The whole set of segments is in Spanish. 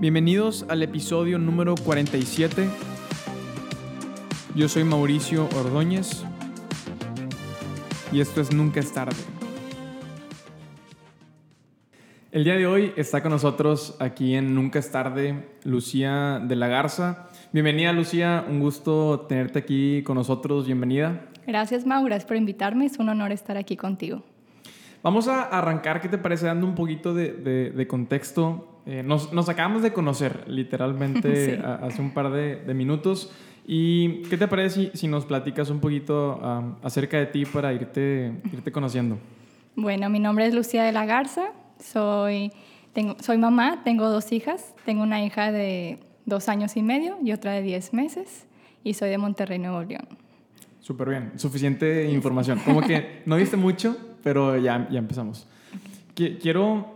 Bienvenidos al episodio número 47. Yo soy Mauricio Ordóñez y esto es Nunca es tarde. El día de hoy está con nosotros aquí en Nunca es tarde Lucía de la Garza. Bienvenida Lucía, un gusto tenerte aquí con nosotros, bienvenida. Gracias Mau, gracias por invitarme, es un honor estar aquí contigo. Vamos a arrancar, ¿qué te parece? Dando un poquito de, contexto. Eh, nos, acabamos de conocer literalmente hace un par de, minutos. ¿Y qué te parece si, nos platicas un poquito acerca de ti para irte, irte conociendo? Bueno, mi nombre es Lucía de la Garza, soy, tengo, soy mamá, tengo dos hijas, tengo una hija de dos años y medio y otra de diez meses y soy de Monterrey, Nuevo León. Súper bien, suficiente información. Como que no viste mucho, pero ya, ya empezamos. Quiero,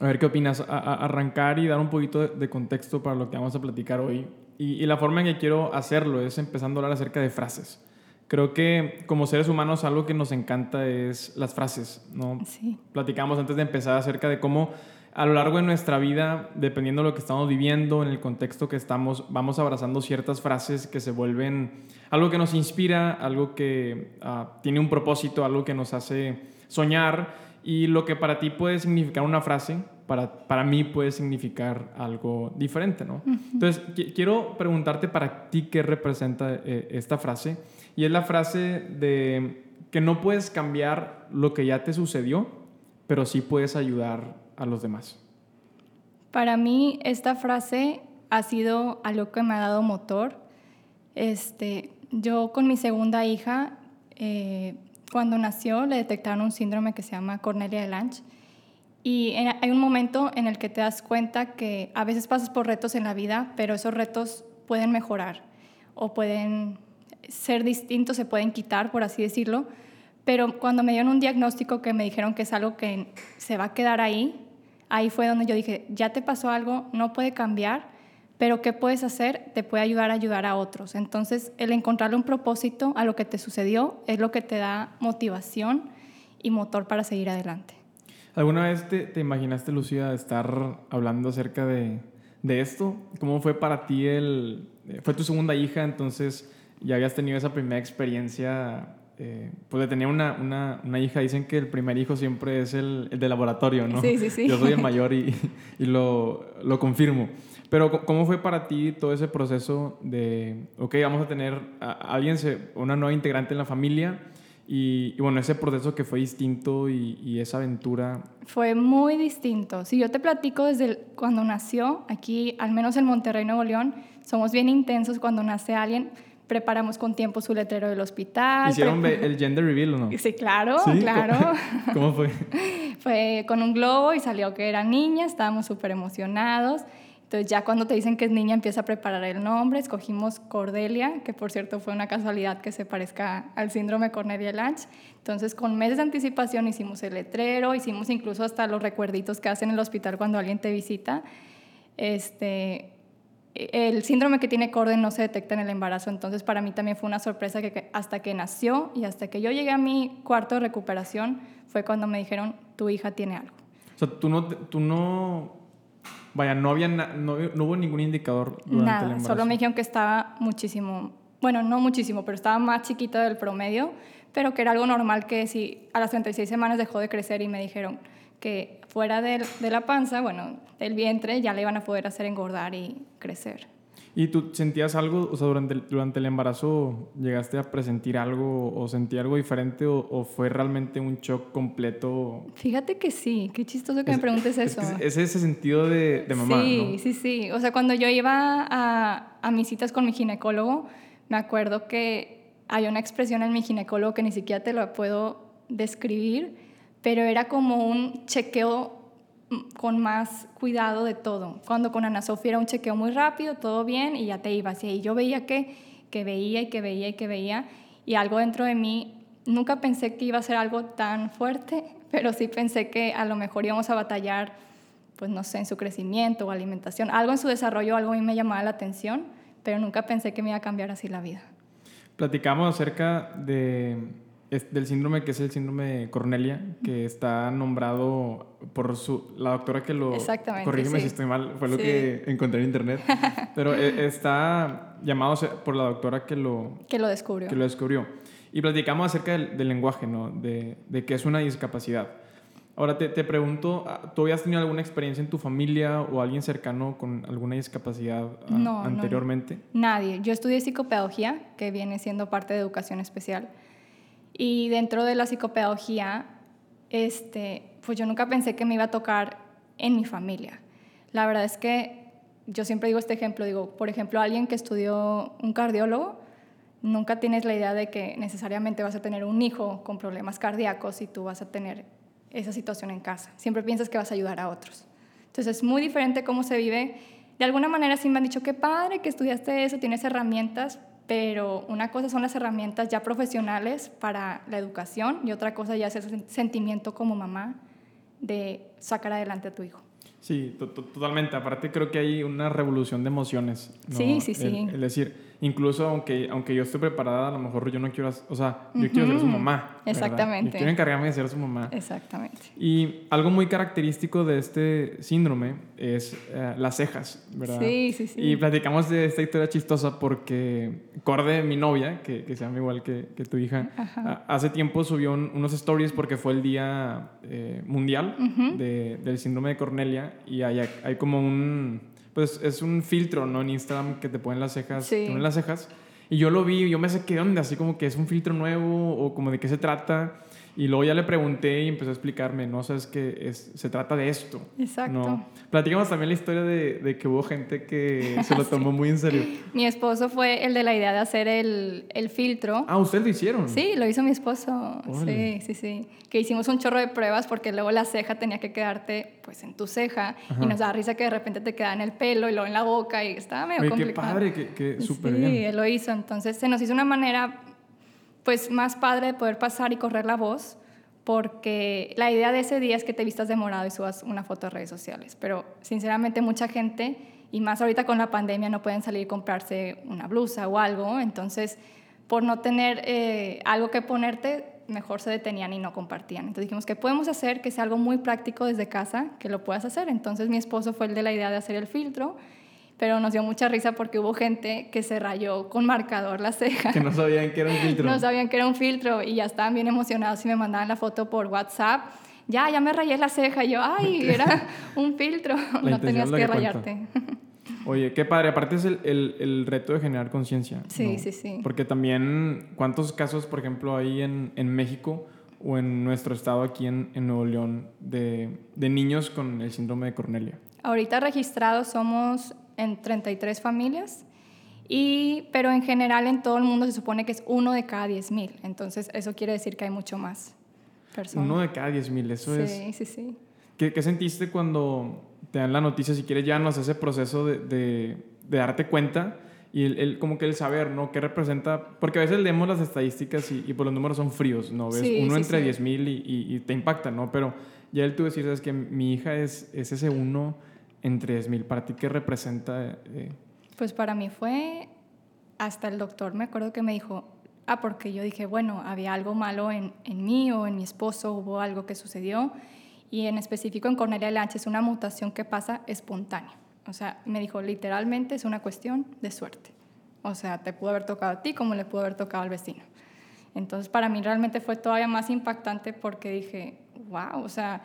a ver qué opinas, arrancar y dar un poquito de contexto para lo que vamos a platicar hoy. Y, la forma en que quiero hacerlo es empezando a hablar acerca de frases. Creo que como seres humanos algo que nos encanta es las frases, ¿no? Sí. Platicamos antes de empezar acerca de cómo a lo largo de nuestra vida, dependiendo de lo que estamos viviendo, en el contexto que estamos, vamos abrazando ciertas frases que se vuelven algo que nos inspira, algo que ah, tiene un propósito, algo que nos hace soñar. Y lo que para ti puede significar una frase, para, para mí puede significar algo diferente, ¿no? Entonces, quiero preguntarte para ti qué representa eh, esta frase. Y es la frase de que no puedes cambiar lo que ya te sucedió, pero sí puedes ayudar a los demás? Para mí esta frase ha sido algo que me ha dado motor. Este, yo con mi segunda hija, eh, cuando nació le detectaron un síndrome que se llama Cornelia de Lange. Y hay un momento en el que te das cuenta que a veces pasas por retos en la vida, pero esos retos pueden mejorar o pueden ser distintos, se pueden quitar, por así decirlo. Pero cuando me dieron un diagnóstico que me dijeron que es algo que se va a quedar ahí, ahí fue donde yo dije, ya te pasó algo, no puede cambiar, pero ¿qué puedes hacer? Te puede ayudar a ayudar a otros. Entonces, el encontrarle un propósito a lo que te sucedió es lo que te da motivación y motor para seguir adelante. ¿Alguna vez te, imaginaste, Lucía, estar hablando acerca de, de, esto? ¿Cómo fue para ti el... Fue tu segunda hija, entonces ya habías tenido esa primera experiencia eh, pues de tener una, una, una, hija, dicen que el primer hijo siempre es el, el de laboratorio, ¿no? Sí, sí, sí. Yo soy el mayor y, y lo, lo, confirmo. Pero ¿cómo fue para ti todo ese proceso de, ok, vamos a tener a alguien, una nueva integrante en la familia? Y, y, bueno, ese proceso que fue distinto y, y, esa aventura. Fue muy distinto. Si yo te platico desde cuando nació, aquí, al menos en Monterrey, Nuevo León, somos bien intensos cuando nace alguien preparamos con tiempo su letrero del hospital. ¿Hicieron el gender reveal o no? Sí, claro, claro. ¿Cómo fue? fue con un globo y salió que era niña, estábamos súper emocionados. Entonces ya cuando te dicen que es niña empieza a preparar el nombre, escogimos Cordelia, que por cierto fue una casualidad que se parezca al síndrome Cornelia Lange. Entonces con meses de anticipación hicimos el letrero, hicimos incluso hasta los recuerditos que hacen en el hospital cuando alguien te visita. Este, el síndrome que tiene Corden no se detecta en el embarazo, entonces para mí también fue una sorpresa que hasta que nació y hasta que yo llegué a mi cuarto de recuperación fue cuando me dijeron, tu hija tiene algo. O sea, tú no, tú no, vaya, no, había no, hubo ningún indicador durante Nada, el embarazo. solo me dijeron que estaba muchísimo, bueno, no muchísimo, pero estaba más chiquita del promedio, pero que era algo normal que si a las 36 semanas dejó de crecer y me dijeron, que fuera de, de, la panza, bueno, del vientre, ya le iban a poder hacer engordar y crecer. ¿Y tú sentías algo, o sea, durante el, durante el embarazo llegaste a presentir algo o sentí algo diferente o, fue realmente un shock completo? Fíjate que sí, qué chistoso que me preguntes eso. Es, ese sentido de, de mamá. Sí, sí, sí. O sea, cuando yo iba a, a mis citas con mi ginecólogo, me acuerdo que hay una expresión en mi ginecólogo que ni siquiera te lo puedo describir, pero era como un chequeo con más cuidado de todo. Cuando con Ana Sofía era un chequeo muy rápido, todo bien, y ya te ibas. Y yo veía que, que veía y que veía y que veía, y algo dentro de mí, nunca pensé que iba a ser algo tan fuerte, pero sí pensé que a lo mejor íbamos a batallar, pues no sé, en su crecimiento o alimentación. Algo en su desarrollo, algo a mí me llamaba la atención, pero nunca pensé que me iba a cambiar así la vida. Platicamos acerca de del síndrome que es el síndrome de Cornelia, que está nombrado por su, la doctora que lo... Exactamente. Corrígeme si estoy mal, fue lo que encontré en internet. Pero eh, está llamado por la doctora que lo... Que lo descubrió. Que lo descubrió. Y platicamos acerca del, del lenguaje, ¿no? De, de que es una discapacidad. Ahora te, te, pregunto, ah, ¿tú habías tenido alguna experiencia en tu familia o alguien cercano con alguna discapacidad ah, anteriormente? nadie. Yo estudié psicopedagogía, que viene siendo parte de educación especial. Y dentro de la psicopedagogía, este, pues yo nunca pensé que me iba a tocar en mi familia. La verdad es que yo siempre digo este ejemplo, digo, por ejemplo, alguien que estudió un cardiólogo, nunca tienes la idea de que necesariamente vas a tener un hijo con problemas cardíacos y tú vas a tener esa situación en casa. Siempre piensas que vas a ayudar a otros. Entonces es muy diferente cómo se vive. De alguna manera sí me han dicho, qué padre que estudiaste eso, tienes herramientas, pero una cosa son las herramientas ya profesionales para la educación y otra cosa ya es ese sentimiento como mamá de sacar adelante a tu hijo. Sí, totalmente. Aparte creo que hay una revolución de emociones. Sí, sí, sí. Es decir, incluso aunque, aunque yo esté preparada, a lo mejor yo no quiero, o sea, yo quiero ser su mamá. Exactamente. Yo quiero encargarme de ser su mamá. Exactamente. Y algo muy característico de este síndrome es eh, las cejas, ¿verdad? Sí, sí, sí. Y platicamos de esta historia chistosa porque Corde, mi novia, que, que se llama igual que, que tu hija, hace tiempo subió unos stories porque fue el día eh, mundial de, del síndrome de Cornelia y hay, hay como un pues es un filtro, ¿no? En Instagram que te ponen las cejas, sí. ponen las cejas. Y yo lo vi y yo me saqué onda, así como que es un filtro nuevo o como de qué se trata. Y luego ya le pregunté y empezó a explicarme, ¿no? sabes que es, se trata de esto. Exacto. ¿no? Platicamos también la historia de, de que hubo gente que se lo tomó muy en serio. Mi esposo fue el de la idea de hacer el, el filtro. Ah, ¿ustedes lo hicieron? Sí, lo hizo mi esposo. Sí, sí, sí. Que hicimos un chorro de pruebas porque luego la ceja tenía que quedarte pues en tu ceja y nos da risa que de repente te queda en el pelo y luego en la boca y estaba medio complicado. Qué padre, que, que súper bien. Sí, él lo hizo. Entonces se nos hizo una manera pues más padre de poder pasar y correr la voz, porque la idea de ese día es que te vistas de morado y subas una foto a redes sociales, pero sinceramente mucha gente, y más ahorita con la pandemia, no pueden salir y comprarse una blusa o algo, entonces por no tener eh, algo que ponerte, mejor se detenían y no compartían. Entonces dijimos que podemos hacer que sea algo muy práctico desde casa, que lo puedas hacer. Entonces mi esposo fue el de la idea de hacer el filtro pero nos dio mucha risa porque hubo gente que se rayó con marcador la ceja. Que no sabían que era un filtro. no sabían que era un filtro y ya estaban bien emocionados y me mandaban la foto por WhatsApp. Ya, ya me rayé la ceja. Y yo, ay, era un filtro. no tenías que, rayarte. Oye, qué padre. Aparte es el, el, el reto de generar conciencia. Sí, sí, sí. Porque también, ¿cuántos casos, por ejemplo, hay en, en México o en nuestro estado aquí en, en Nuevo León de, de niños con el síndrome de Cornelia? Ahorita registrados somos en 33 familias, y, pero en general en todo el mundo se supone que es uno de cada 10 mil. Entonces eso quiere decir que hay mucho más personas. Uno de cada 10 mil, eso es... Sí, sí, sí. ¿Qué, ¿Qué, sentiste cuando te dan la noticia? Si quieres, ya nos ese proceso de, de, de darte cuenta y el, como que el saber, ¿no? ¿Qué representa? Porque a veces leemos las estadísticas y, y por los números son fríos, ¿no? Ves uno entre 10 mil y, y, y, te impacta, ¿no? Pero ya el tú decir, es que mi hija es, es ese uno en 3.000. ¿Para ti qué representa? Eh? Pues para mí fue, hasta el doctor me acuerdo que me dijo, ah, porque yo dije, bueno, había algo malo en, en mí o en mi esposo, hubo algo que sucedió. Y en específico en Cornelia Lanche es una mutación que pasa espontánea. O sea, me dijo, literalmente es una cuestión de suerte. O sea, te pudo haber tocado a ti como le pudo haber tocado al vecino. Entonces, para mí realmente fue todavía más impactante porque dije, wow, o sea,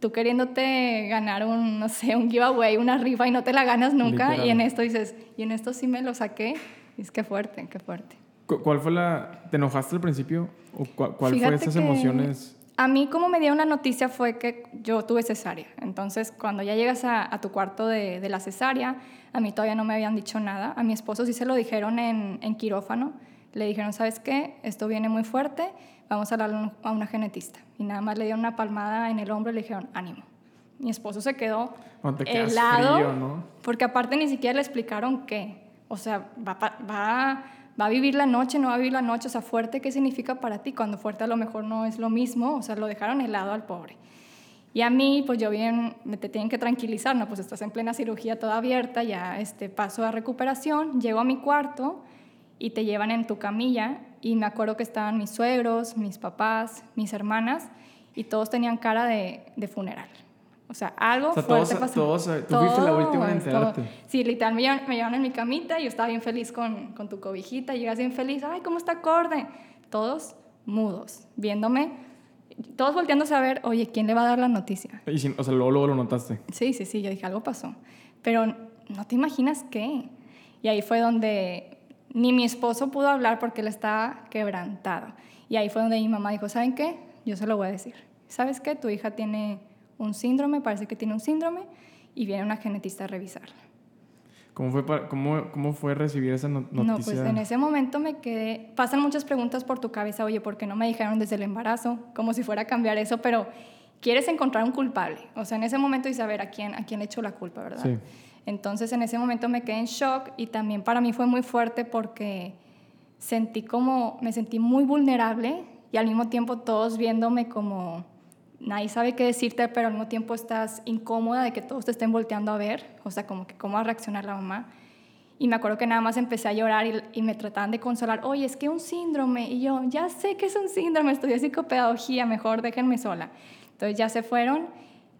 tú queriéndote ganar un, no sé, un giveaway, una rifa y no te la ganas nunca, y en esto dices, y en esto sí me lo saqué, y es que fuerte, qué fuerte. ¿Cuál fue la, te enojaste al principio? ¿O cuál, fue esas emociones? A mí como me dio una noticia fue que yo tuve cesárea, entonces cuando ya llegas a, tu cuarto de, de, la cesárea, a mí todavía no me habían dicho nada, a mi esposo sí se lo dijeron en, en quirófano, le dijeron, ¿sabes qué? Esto viene muy fuerte, vamos a hablar a una genetista. Y nada más le dieron una palmada en el hombro y le dijeron, ánimo. Mi esposo se quedó helado, ¿no? porque aparte ni siquiera le explicaron qué. O sea, va, va, va a vivir la noche, no va a vivir la noche. O sea, fuerte, ¿qué significa para ti? Cuando fuerte a lo mejor no es lo mismo. O sea, lo dejaron helado al pobre. Y a mí, pues yo bien, me te tienen que tranquilizar, ¿no? Pues estás en plena cirugía toda abierta, ya este, paso a recuperación, llego a mi cuarto y te llevan en tu camilla y me acuerdo que estaban mis suegros, mis papás, mis hermanas y todos tenían cara de, de funeral. O sea, algo O sea, fuerte todos, pasó. todos, eh, tú fuiste la última en enterarte. Sí, literal, me llevaron, me llevaron en mi camita y yo estaba bien feliz con, con tu cobijita. Llegas bien feliz, ay, ¿cómo está acorde? Todos mudos, viéndome, todos volteándose a ver, oye, ¿quién le va a dar la noticia? Y sin- o sea, luego, luego lo notaste. Sí, sí, sí, yo dije, algo pasó. Pero no te imaginas qué. Y ahí fue donde ni mi esposo pudo hablar porque él estaba quebrantado. Y ahí fue donde mi mamá dijo, ¿saben qué? Yo se lo voy a decir. ¿Sabes qué? Tu hija tiene un síndrome, parece que tiene un síndrome, y viene una genetista a revisarla. ¿Cómo fue, para- cómo, cómo fue recibir esa no- noticia? No, pues en ese momento me quedé. Pasan muchas preguntas por tu cabeza, oye, ¿por qué no me dijeron desde el embarazo? Como si fuera a cambiar eso, pero quieres encontrar un culpable. O sea, en ese momento y saber a quién, a quién le echo la culpa, ¿verdad? Sí. Entonces en ese momento me quedé en shock y también para mí fue muy fuerte porque sentí como, me sentí muy vulnerable y al mismo tiempo todos viéndome como, nadie sabe qué decirte, pero al mismo tiempo estás incómoda de que todos te estén volteando a ver, o sea, como que cómo va a reaccionar la mamá. Y me acuerdo que nada más empecé a llorar y, me trataban de consolar, oye, es que un síndrome. Y yo, ya sé que es un síndrome, estudié psicopedagogía, mejor déjenme sola. Entonces ya se fueron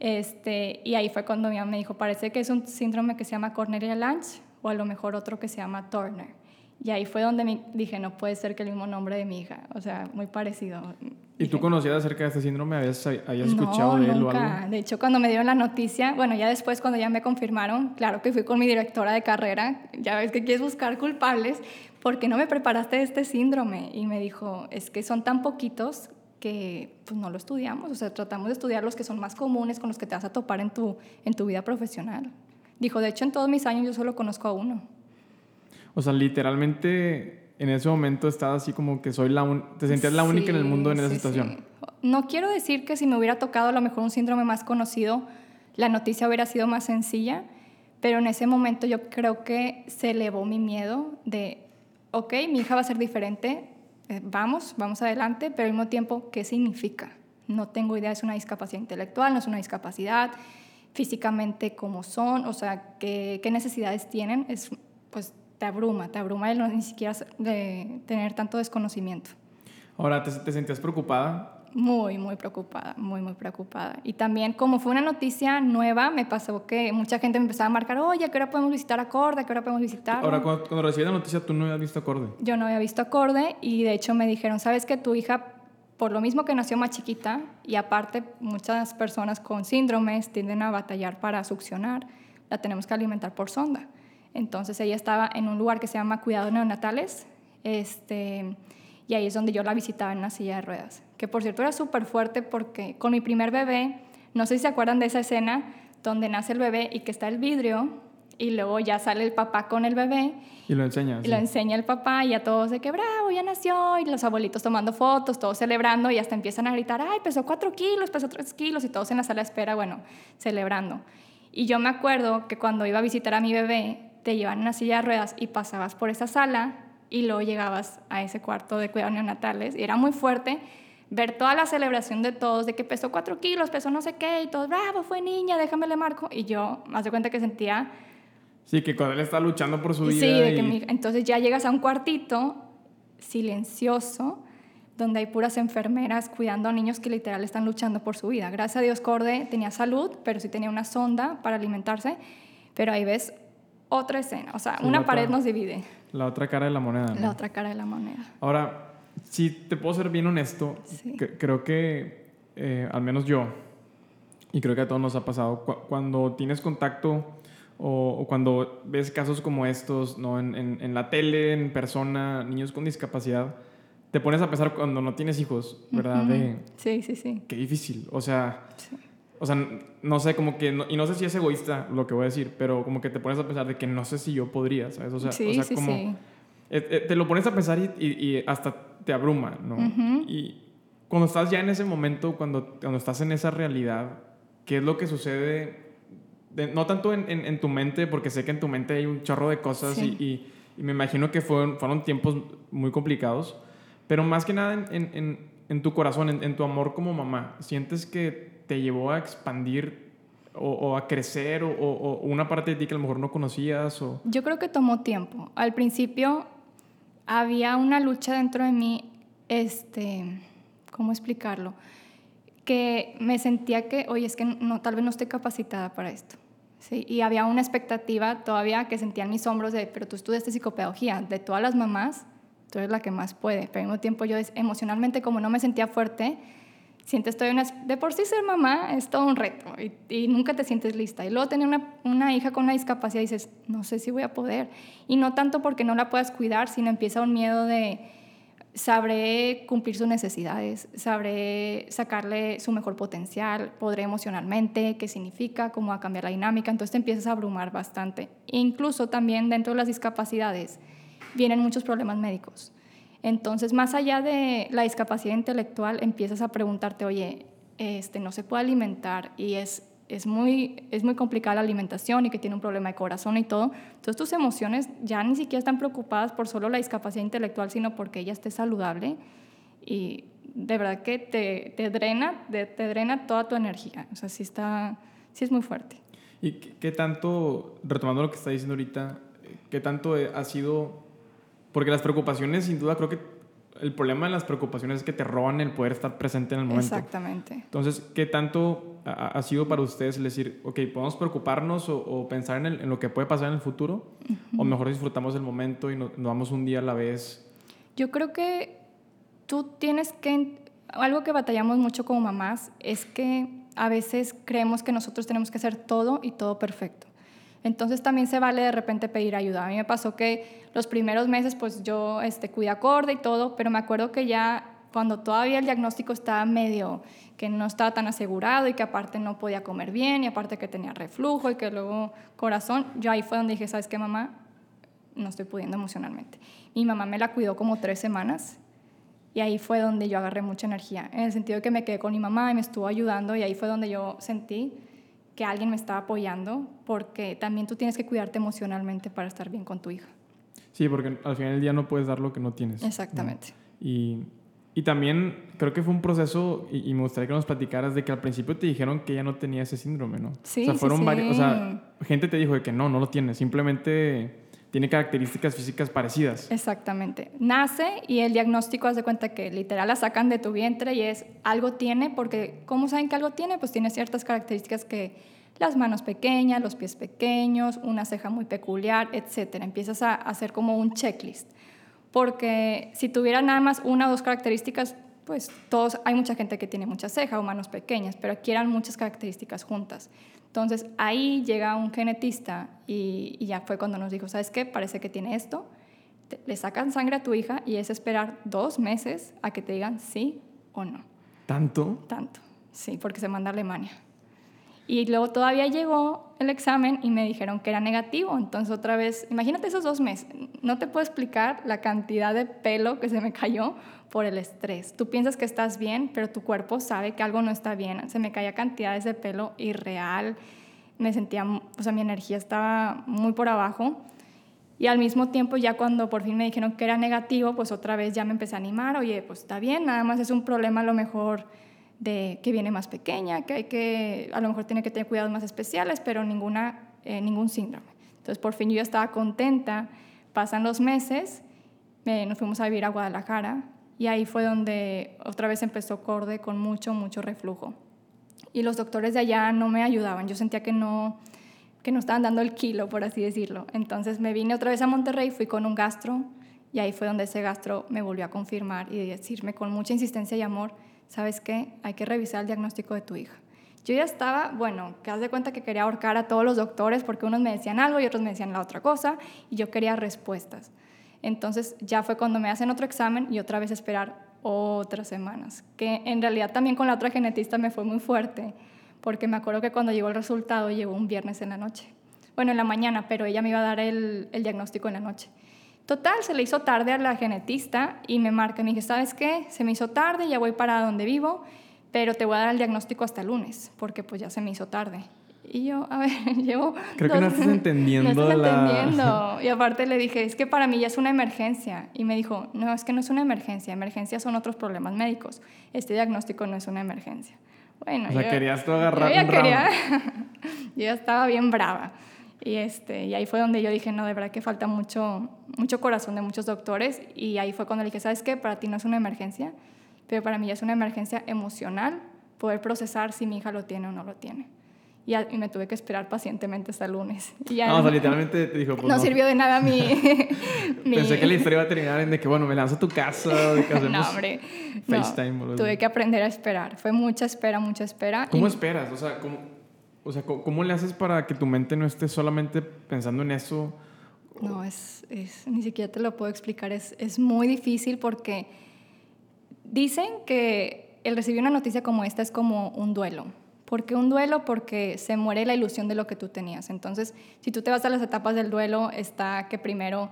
este, y ahí fue cuando mi mamá me dijo, parece que es un síndrome que se llama Cornelia Lange o a lo mejor otro que se llama Turner. Y ahí fue donde me dije, no puede ser que el mismo nombre de mi hija, o sea, muy parecido. ¿Y tú conocías acerca de este síndrome? ¿Habías, habías escuchado no, de él nunca. o algo? De hecho, cuando me dieron la noticia, bueno, ya después cuando ya me confirmaron, claro que fui con mi directora de carrera, ya ves que quieres buscar culpables, ¿por qué no me preparaste de este síndrome? Y me dijo, es que son tan poquitos que pues no lo estudiamos, o sea, tratamos de estudiar los que son más comunes, con los que te vas a topar en tu, en tu vida profesional. Dijo, de hecho, en todos mis años yo solo conozco a uno. O sea, literalmente en ese momento estabas así como que soy la un- te sentías la única en el mundo en esa sí, situación. sí. No quiero decir que si me hubiera tocado a lo mejor un síndrome más conocido, la noticia hubiera sido más sencilla, pero en ese momento yo creo que se elevó mi miedo de, ok, mi hija va a ser diferente, vamos, vamos adelante, pero al mismo tiempo, ¿qué significa? No tengo idea, es una discapacidad intelectual, no es una discapacidad, físicamente cómo son, o sea, qué, qué necesidades tienen, es, pues te abruma, te abruma el no ni siquiera de tener tanto desconocimiento. Ahora, ¿te, te sentías preocupada? Muy, muy preocupada, muy, muy preocupada. Y también como fue una noticia nueva, me pasó que mucha gente me empezaba a marcar, oye, ¿a qué hora podemos visitar Acorde? ¿A qué hora podemos visitar? Ahora, cuando, cuando recibí la noticia, tú no habías visto acorde. Yo no había visto Acorde y de hecho me dijeron, ¿sabes que tu hija, por lo mismo que nació más chiquita y aparte muchas personas con síndromes tienden a batallar para succionar, la tenemos que alimentar por sonda? Entonces ella estaba en un lugar que se llama Cuidados Neonatales este, y ahí es donde yo la visitaba en una silla de ruedas. Que por cierto era súper fuerte porque con mi primer bebé, no sé si se acuerdan de esa escena donde nace el bebé y que está el vidrio y luego ya sale el papá con el bebé Y lo enseñas. y lo enseña el papá y a todos de que bravo, ya nació, y los abuelitos tomando fotos, todos celebrando y hasta empiezan a gritar, ay, pesó cuatro kilos, pesó tres kilos y todos en la sala de espera, bueno, celebrando. Y yo me acuerdo que cuando iba a visitar a mi bebé, te llevan en una silla de ruedas y pasabas por esa sala y luego llegabas a ese cuarto de cuidados neonatales y era muy fuerte ver toda la celebración de todos, de que pesó cuatro kilos, pesó no sé qué, y todos, bravo, fue niña, déjame le marco. Y yo, más de cuenta que sentía Sí, que cuando él está luchando por su vida. Sí, de que y- mi- entonces ya llegas a un cuartito silencioso donde hay puras enfermeras cuidando a niños que literal están luchando por su vida. Gracias a Dios Corde tenía salud, pero sí tenía una sonda para alimentarse, pero ahí ves otra escena, o sea, Sí, una la pared otra- nos divide, La otra cara de la moneda. ¿no? la otra cara de la moneda. Ahora, si te puedo ser bien honesto, Sí. creo que eh, al menos yo, y creo que a todos nos ha pasado, cu- cuando tienes contacto o, o cuando ves casos como estos, ¿no? En, en- en la tele, en persona, niños con discapacidad, te pones a pensar cuando no tienes hijos, ¿verdad? Ujú. De Sí, sí, sí. qué difícil. O sea, Sí. o sea, no sé, como que, no- y no sé si es egoísta lo que voy a decir, pero como que te pones a pensar de que no sé si yo podría, ¿sabes? O sea, sí, o sea sí, como... Eh, eh, te lo pones a pensar y, y- y hasta te abruma, ¿no? Ujú. Y cuando estás ya en ese momento, cuando, cuando estás en esa realidad, ¿qué es lo que sucede? De- no tanto en, en- en tu mente, porque sé que en tu mente hay un chorro de cosas Sí. y, y- y me imagino que fueron, fueron tiempos muy complicados, pero más que nada en, en- tu corazón, en, en tu amor como mamá, ¿sientes que te llevó a expandir o, o a crecer o, o- o una parte de ti que a lo mejor no conocías? O... Yo creo que tomó tiempo. Al principio, había una lucha dentro de mí, este, ¿cómo explicarlo? Que me sentía que, oye, es que no, tal vez no estoy capacitada para esto. ¿sí? Y había una expectativa todavía que sentía en mis hombros de, pero tú estudiaste psicopedagogía, de todas las mamás, tú eres la que más puede. Pero al mismo tiempo yo emocionalmente, como no me sentía fuerte, sientes una, de por sí ser mamá es todo un reto y, nunca te sientes lista. Y luego tener una, hija con una discapacidad dices, no sé si voy a poder. Y no tanto porque no la puedas cuidar, sino empieza un miedo de, sabré cumplir sus necesidades, sabré sacarle su mejor potencial, podré emocionalmente, qué significa, cómo va a cambiar la dinámica. Entonces te empiezas a abrumar bastante. E incluso también dentro de las discapacidades vienen muchos problemas médicos entonces, más allá de la discapacidad intelectual, empiezas a preguntarte, oye, este, no se puede alimentar y es, es, muy, es muy complicada la alimentación y que tiene un problema de corazón y todo. Entonces, tus emociones ya ni siquiera están preocupadas por solo la discapacidad intelectual, sino porque ella esté saludable y de verdad que te, te drena, te, drena toda tu energía. O sea, sí, está, sí es muy fuerte. ¿Y qué tanto, retomando lo que está diciendo ahorita, qué tanto ha sido porque las preocupaciones, sin duda, creo que el problema de las preocupaciones es que te roban el poder estar presente en el momento. Exactamente. Entonces, ¿qué tanto ha, sido para ustedes el decir, ok, podemos preocuparnos o, pensar en, en, lo que puede pasar en el futuro? ¿O mejor disfrutamos el momento y nos, nos vamos un día a la vez? Yo creo que tú tienes que... Algo que batallamos mucho como mamás es que a veces creemos que nosotros tenemos que hacer todo y todo perfecto. Entonces también se vale de repente pedir ayuda. A mí me pasó que los primeros meses pues yo este, cuidé acorde y todo, pero me acuerdo que ya cuando todavía el diagnóstico estaba medio, que no estaba tan asegurado y que aparte no podía comer bien y aparte que tenía reflujo y que luego corazón, yo ahí fue donde dije, ¿sabes qué mamá? No estoy pudiendo emocionalmente. Mi mamá me la cuidó como tres semanas y ahí fue donde yo agarré mucha energía, en el sentido de que me quedé con mi mamá y me estuvo ayudando y ahí fue donde yo sentí que alguien me estaba apoyando, porque también tú tienes que cuidarte emocionalmente para estar bien con tu hija. Sí, porque al final del día no puedes dar lo que no tienes. Exactamente. Y, y, también creo que fue un proceso, y, me gustaría que nos platicaras de que al principio te dijeron que ella no tenía ese síndrome, ¿no? Sí, o sea, fueron sí, varios, o sea, gente te dijo de que no, no lo tiene, simplemente tiene características físicas parecidas. Exactamente. Nace y el diagnóstico hace cuenta que literal la sacan de tu vientre y es algo tiene, porque ¿cómo saben que algo tiene? Pues tiene ciertas características que las manos pequeñas, los pies pequeños, una ceja muy peculiar, etc. Empiezas a hacer como un checklist. Porque si tuviera nada más una o dos características, pues todos, hay mucha gente que tiene mucha ceja o manos pequeñas, pero aquí eran muchas características juntas. Entonces ahí llega un genetista y, y ya fue cuando nos dijo, ¿sabes qué? Parece que tiene esto. le sacan sangre a tu hija y es esperar dos meses a que te digan sí o no. ¿Tanto? Tanto, sí, porque se manda a Alemania. Y luego todavía llegó el examen y me dijeron que era negativo. Entonces otra vez, imagínate esos dos meses. No te puedo explicar la cantidad de pelo que se me cayó por el estrés. Tú piensas que estás bien, pero tu cuerpo sabe que algo no está bien. Se me caía cantidades de pelo irreal. Me sentía, o sea, mi energía estaba muy por abajo. Y al mismo tiempo, ya cuando por fin me dijeron que era negativo, pues otra vez ya me empecé a animar. Oye, pues está bien, nada más es un problema a lo mejor de que viene más pequeña, que hay que, a lo mejor tiene que tener cuidados más especiales, pero ninguna, eh, ningún síndrome. Entonces, por fin yo ya estaba contenta. Pasan los meses, nos fuimos a vivir a Guadalajara y ahí fue donde otra vez empezó Corde con mucho, mucho reflujo. Y los doctores de allá no me ayudaban. Yo sentía que no, que no estaban dando el kilo, por así decirlo. Entonces me vine otra vez a Monterrey, fui con un gastro y ahí fue donde ese gastro me volvió a confirmar y decirme con mucha insistencia y amor ¿sabes qué? Hay que revisar el diagnóstico de tu hija. Yo ya estaba, bueno, que haz de cuenta que quería ahorcar a todos los doctores porque unos me decían algo y otros me decían la otra cosa y yo quería respuestas. Entonces ya fue cuando me hacen otro examen y otra vez esperar otras semanas, que en realidad también con la otra genetista me fue muy fuerte, porque me acuerdo que cuando llegó el resultado llegó un viernes en la noche, bueno, en la mañana, pero ella me iba a dar el, el diagnóstico en la noche. Total, se le hizo tarde a la genetista y me marca, me dije, ¿sabes qué? Se me hizo tarde, ya voy para donde vivo, pero te voy a dar el diagnóstico hasta el lunes, porque pues ya se me hizo tarde. Y yo, a ver, llevo... Creo que no estás entendiendo no estás entendiendo. Y aparte le dije, es que para mí ya es una emergencia. Y me dijo, no, es que no es una emergencia. Emergencias son otros problemas médicos. Este diagnóstico no es una emergencia. Bueno, o sea, querías tú agarrar yo ya quería, yo ya estaba bien brava. Y, este, y ahí fue donde yo dije, no, de verdad que falta mucho, mucho corazón de muchos doctores. Y ahí fue cuando le dije, ¿sabes qué? Para ti no es una emergencia, pero para mí ya es una emergencia emocional poder procesar si mi hija lo tiene o no lo tiene. Y, y me tuve que esperar pacientemente hasta el lunes. Y ya no, o sea, literalmente te dijo, pues no, sirvió de nada mi, mi... Pensé que la historia iba a terminar en de que, bueno, me lanzo a tu casa, de que hacemos no, hombre. FaceTime. No, tuve que aprender a esperar. Fue mucha espera, mucha espera. ¿Cómo y... esperas? O sea, ¿cómo, o sea, ¿cómo le haces para que tu mente no esté solamente pensando en eso? No, es, es, ni siquiera te lo puedo explicar. Es, es muy difícil porque dicen que el recibir una noticia como esta es como un duelo. ¿Por qué un duelo? Porque se muere la ilusión de lo que tú tenías. Entonces, si tú te vas a las etapas del duelo, está que primero,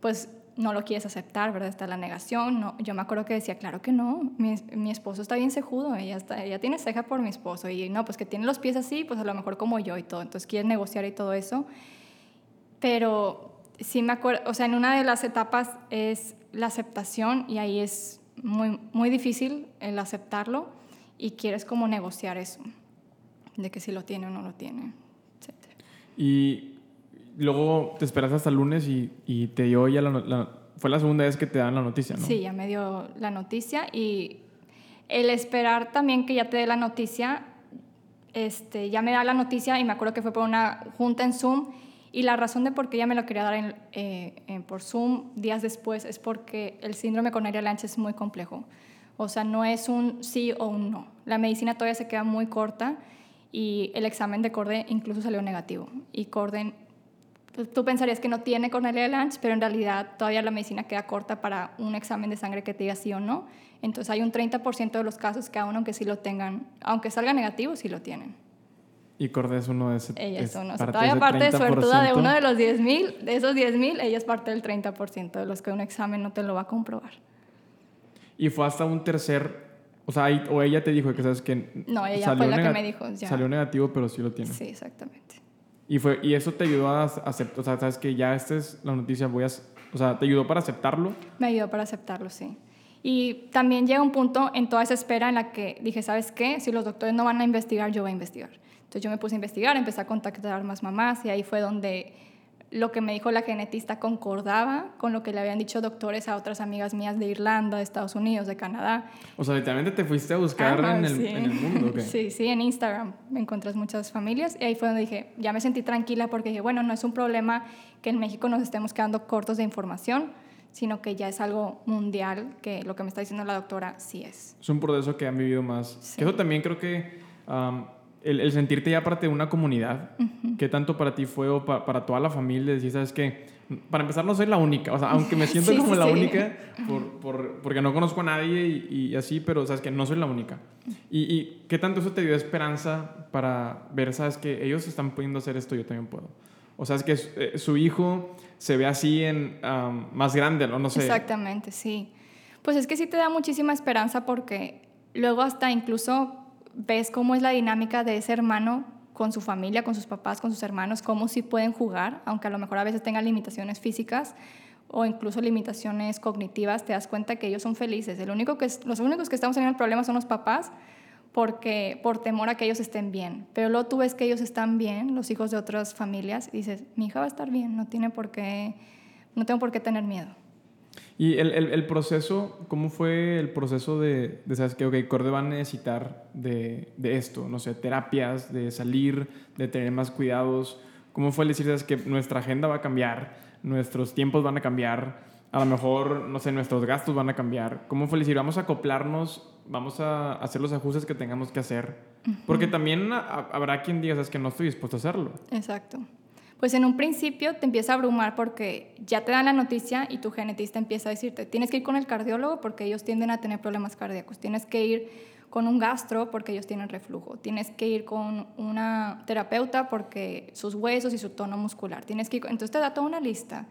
pues no lo quieres aceptar, ¿verdad? Está la negación. No, yo me acuerdo que decía, claro que no, mi, mi esposo está bien cejudo, ella, está, ella tiene ceja por mi esposo. Y no, pues que tiene los pies así, pues a lo mejor como yo y todo. Entonces quieres negociar y todo eso. Pero sí me acuerdo, o sea, en una de las etapas es la aceptación y ahí es muy, muy difícil el aceptarlo y quieres como negociar eso, de que si lo tiene o no lo tiene, etc. Y luego te esperas hasta el lunes y, y te dio ya la, la, Fue la segunda vez que te dan la noticia, ¿no? Sí, ya me dio la noticia y el esperar también que ya te dé la noticia, este, ya me da la noticia y me acuerdo que fue por una junta en Zoom y la razón de por qué ella me lo quería dar en, eh, en, por Zoom días después es porque el síndrome Cornelia-Lange es muy complejo. O sea, no es un sí o un no. La medicina todavía se queda muy corta y el examen de Corden incluso salió negativo. Y Corden, tú pensarías que no tiene Cornelia-Lange, pero en realidad todavía la medicina queda corta para un examen de sangre que te diga sí o no. Entonces hay un 30% de los casos que aún aunque sí lo tengan, aunque salga negativo, sí lo tienen. Y Corde es uno de ese. Ella es uno. Parte todavía parte de suertuda de uno de los 10 mil, de esos 10 mil, ella es parte del 30% de los que un examen no te lo va a comprobar. Y fue hasta un tercer, o sea, o ella te dijo que sabes que. No, ella fue la que me dijo. Ya. Salió negativo, pero sí lo tiene. Sí, exactamente. Y, fue, y eso te ayudó a aceptar, o sea, sabes que ya esta es la noticia, voy a. O sea, ¿te ayudó para aceptarlo? Me ayudó para aceptarlo, sí. Y también llega un punto en toda esa espera en la que dije, ¿sabes qué? Si los doctores no van a investigar, yo voy a investigar. Entonces yo me puse a investigar, empecé a contactar más mamás y ahí fue donde lo que me dijo la genetista concordaba con lo que le habían dicho doctores a otras amigas mías de Irlanda, de Estados Unidos, de Canadá. O sea, literalmente te fuiste a buscar Ajá, en, el, sí. en, el, mundo. ¿okay? Sí, sí, en Instagram me encuentras muchas familias y ahí fue donde dije, ya me sentí tranquila porque dije, bueno, no es un problema que en México nos estemos quedando cortos de información, sino que ya es algo mundial, que lo que me está diciendo la doctora sí es. Es un proceso que han vivido más. Sí. Que eso también creo que... Um, el, el, sentirte ya parte de una comunidad, uh -huh. ¿qué tanto para ti fue o pa, para toda la familia? Decir, ¿sabes qué? Para empezar, no soy la única. O sea, aunque me siento sí, como sí, la sí. única, por, por, porque no conozco a nadie y, y, así, pero sabes que no soy la única. Y, ¿Y qué tanto eso te dio esperanza para ver, sabes que ellos están pudiendo hacer esto, yo también puedo? O sea, es que eh, su hijo se ve así en um, más grande, ¿no? No sé. Exactamente, sí. Pues es que sí te da muchísima esperanza porque luego hasta incluso ves cómo es la dinámica de ese hermano con su familia, con sus papás, con sus hermanos, cómo sí pueden jugar, aunque a lo mejor a veces tengan limitaciones físicas o incluso limitaciones cognitivas, te das cuenta que ellos son felices. El único que es, los únicos que estamos teniendo el problema son los papás porque por temor a que ellos estén bien. Pero luego tú ves que ellos están bien, los hijos de otras familias, y dices, mi hija va a estar bien, no, tiene por qué, no tengo por qué tener miedo. Y el, el, el, proceso, ¿cómo fue el proceso de, de sabes que, ok, Corde va a necesitar de, de, esto? No sé, terapias, de salir, de tener más cuidados. ¿Cómo fue el decir, sabes que nuestra agenda va a cambiar, nuestros tiempos van a cambiar, a lo mejor, no sé, nuestros gastos van a cambiar? ¿Cómo fue el decir, vamos a acoplarnos, vamos a hacer los ajustes que tengamos que hacer? Uh -huh. Porque también habrá quien diga, sabes que no estoy dispuesto a hacerlo. Exacto pues en un principio te empieza a abrumar porque ya te dan la noticia y tu genetista empieza a decirte, tienes que ir con el cardiólogo porque ellos tienden a tener problemas cardíacos, tienes que ir con un gastro porque ellos tienen reflujo, tienes que ir con una terapeuta porque sus huesos y su tono muscular, tienes que ir, entonces te da toda una lista.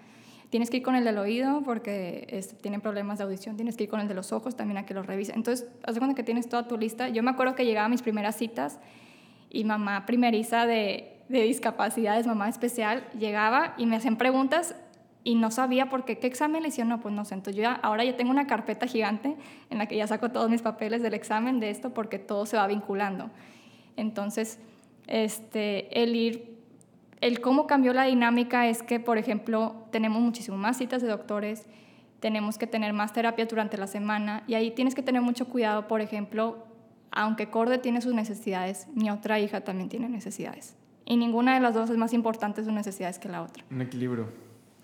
Tienes que ir con el del oído porque este, tienen problemas de audición, tienes que ir con el de los ojos también a que los revise. Entonces, haz cuenta que tienes toda tu lista. Yo me acuerdo que llegaba a mis primeras citas y mamá primeriza de de discapacidades, mamá especial, llegaba y me hacían preguntas y no sabía por qué, qué examen le hicieron, no, pues no sé. Entonces yo ya, ahora ya tengo una carpeta gigante en la que ya saco todos mis papeles del examen de esto porque todo se va vinculando. Entonces, este, el ir el cómo cambió la dinámica es que, por ejemplo, tenemos muchísimo más citas de doctores, tenemos que tener más terapia durante la semana y ahí tienes que tener mucho cuidado, por ejemplo, aunque Corde tiene sus necesidades, mi otra hija también tiene necesidades. Y ninguna de las dos es más importante sus necesidades que la otra. Un equilibrio.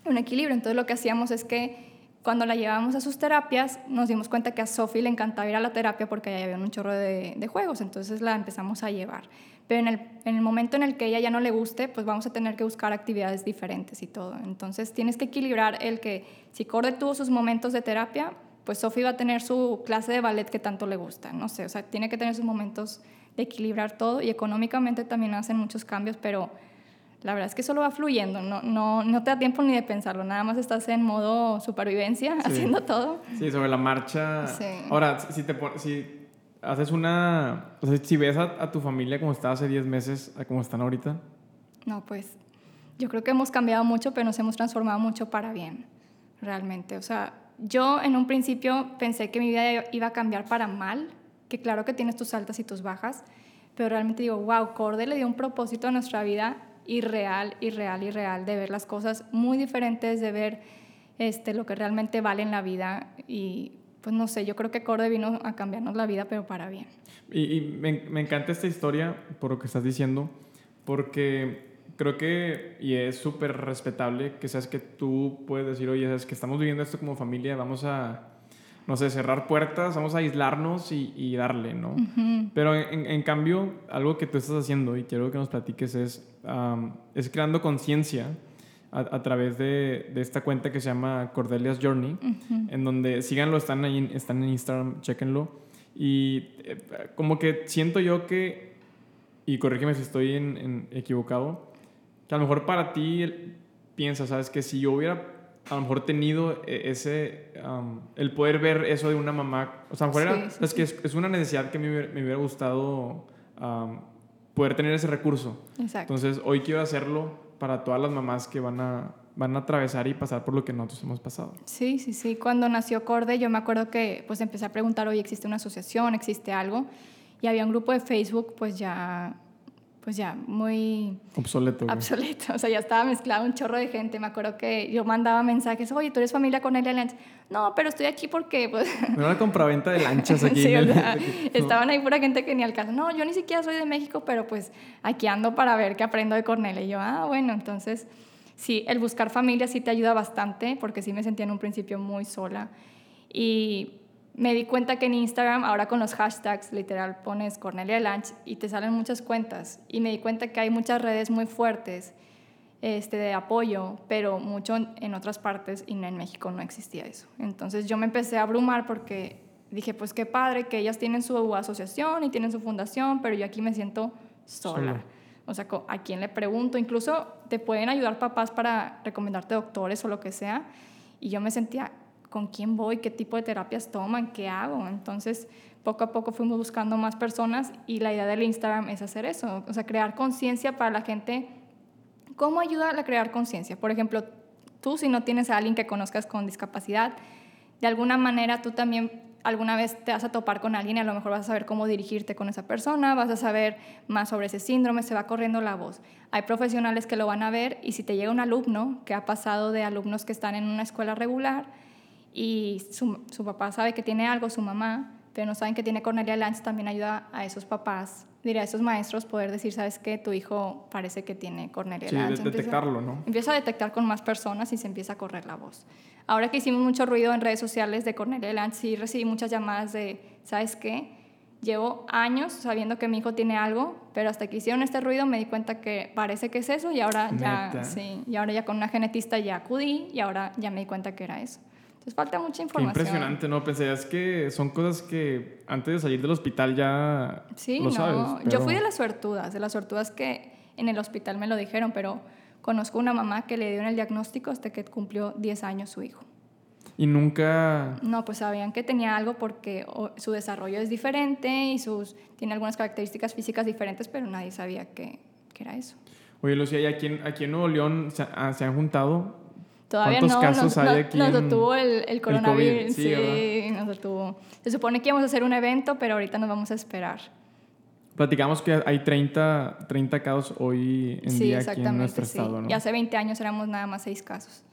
Un equilibrio. Entonces lo que hacíamos es que cuando la llevábamos a sus terapias, nos dimos cuenta que a Sophie le encantaba ir a la terapia porque allá había un chorro de, de juegos, entonces la empezamos a llevar. Pero en el, en el, momento en el que ella ya no le guste, pues vamos a tener que buscar actividades diferentes y todo. Entonces tienes que equilibrar el que si Corde tuvo sus momentos de terapia, pues Sophie va a tener su clase de ballet que tanto le gusta, no sé, o sea, tiene que tener sus momentos de equilibrar todo y económicamente también hacen muchos cambios, pero la verdad es que solo va fluyendo, no, no, no te da tiempo ni de pensarlo, nada más estás en modo supervivencia, haciendo todo. Sí, sobre la marcha. Sí. Ahora, si, te, si haces una, o sea, si ves a, a tu familia como estaba hace 10 meses a como están ahorita. No, pues yo creo que hemos cambiado mucho, pero nos hemos transformado mucho para bien, realmente. O sea, yo en un principio pensé que mi vida iba a cambiar para mal, que claro que tienes tus altas y tus bajas, pero realmente digo, wow, Corde le dio un propósito a nuestra vida irreal, irreal, irreal, de ver las cosas muy diferentes, de ver este, lo que realmente vale en la vida y pues no sé, yo creo que Corde vino a cambiarnos la vida, pero para bien. Y, me, me, encanta esta historia por lo que estás diciendo, porque creo que, y es súper respetable, que seas que tú puedes decir, oye, es que estamos viviendo esto como familia, vamos a, no sé, cerrar puertas, vamos a aislarnos y, y darle, ¿no? Pero en, en, cambio, algo que tú estás haciendo y quiero que nos platiques es, es creando conciencia a, través de, de, esta cuenta que se llama Cordelia's Journey, en donde síganlo, están ahí, están en Instagram, chequenlo. Y eh, como que siento yo que, y corrígeme si estoy en, equivocado, que a lo mejor para ti piensas, ¿sabes? Que si yo hubiera a lo mejor tenido e, ese, el poder ver eso de una mamá, o sea, a lo mejor era, es que es, una necesidad que me, me hubiera gustado poder tener ese recurso. Exacto. Entonces, hoy quiero hacerlo para todas las mamás que van a, van a atravesar y pasar por lo que nosotros hemos pasado. Sí, sí, sí. Cuando nació Corde, yo me acuerdo que pues empecé a preguntar, oye, ¿existe una asociación? ¿Existe algo? Y había un grupo de Facebook, pues ya pues ya muy... Obsoleto. Obsoleto, o sea, ya estaba mezclado un chorro de gente. Me acuerdo que yo mandaba mensajes, oye, ¿tú eres familia con Elia Lancha? No, pero estoy aquí porque... Pues... Una compraventa de lanchas aquí. sí, estaban ahí pura gente que ni al caso. No, yo ni siquiera soy de México, pero pues aquí ando para ver qué aprendo de Cornelia. Y yo, ah, bueno, entonces sí, el buscar familia sí te ayuda bastante, porque sí me sentía en un principio muy sola. Y me di cuenta que en Instagram, ahora con los hashtags, literal pones Cornelia Lanch y te salen muchas cuentas. Y me di cuenta que hay muchas redes muy fuertes este, de apoyo, pero mucho en otras partes y en México no existía eso. Entonces yo me empecé a abrumar porque dije, pues qué padre que ellas tienen su asociación y tienen su fundación, pero yo aquí me siento sola. O sea, ¿a quién le pregunto? Incluso te pueden ayudar papás para recomendarte doctores o lo que sea. Y yo me sentía con quién voy, qué tipo de terapias toman, qué hago. Entonces, poco a poco fuimos buscando más personas y la idea del Instagram es hacer eso, o sea, crear conciencia para la gente. ¿Cómo ayuda a crear conciencia? Por ejemplo, tú si no tienes a alguien que conozcas con discapacidad, de alguna manera tú también alguna vez te vas a topar con alguien y a lo mejor vas a saber cómo dirigirte con esa persona, vas a saber más sobre ese síndrome, se va corriendo la voz. Hay profesionales que lo van a ver y si te llega un alumno que ha pasado de alumnos que están en una escuela regular, y su, su, papá sabe que tiene algo, su mamá, pero no saben que tiene Cornelia Lanz, también ayuda a esos papás, diría a esos maestros, poder decir, ¿sabes qué? Tu hijo parece que tiene Cornelia sí, detectarlo, ¿no? Empieza a detectar con más personas y se empieza a correr la voz. Ahora que hicimos mucho ruido en redes sociales de Cornelia Lanz, sí recibí muchas llamadas de, ¿sabes qué? Llevo años sabiendo que mi hijo tiene algo, pero hasta que hicieron este ruido me di cuenta que parece que es eso y ahora ya, sí, y ahora ya con una genetista ya acudí y ahora ya me di cuenta que era eso. Les falta mucha información. impresionante, ¿no? Pensé, es que son cosas que antes de salir del hospital ya sí, lo no. Yo fui de las suertudas, de las suertudas que en el hospital me lo dijeron, pero conozco una mamá que le dio en el diagnóstico hasta que cumplió 10 años su hijo. ¿Y nunca...? No, pues sabían que tenía algo porque su desarrollo es diferente y sus, tiene algunas características físicas diferentes, pero nadie sabía que, que era eso. Oye, Lucía, ¿y aquí en, aquí en Nuevo León se, se han juntado Todavía ¿Cuántos no, casos nos, hay aquí nos detuvo el, el coronavirus. sí, nos detuvo. Se supone que íbamos a hacer un evento, pero ahorita nos vamos a esperar. Platicamos que hay 30, 30 casos hoy en día aquí en nuestro estado, ¿no? Y hace 20 años éramos nada más 6 casos.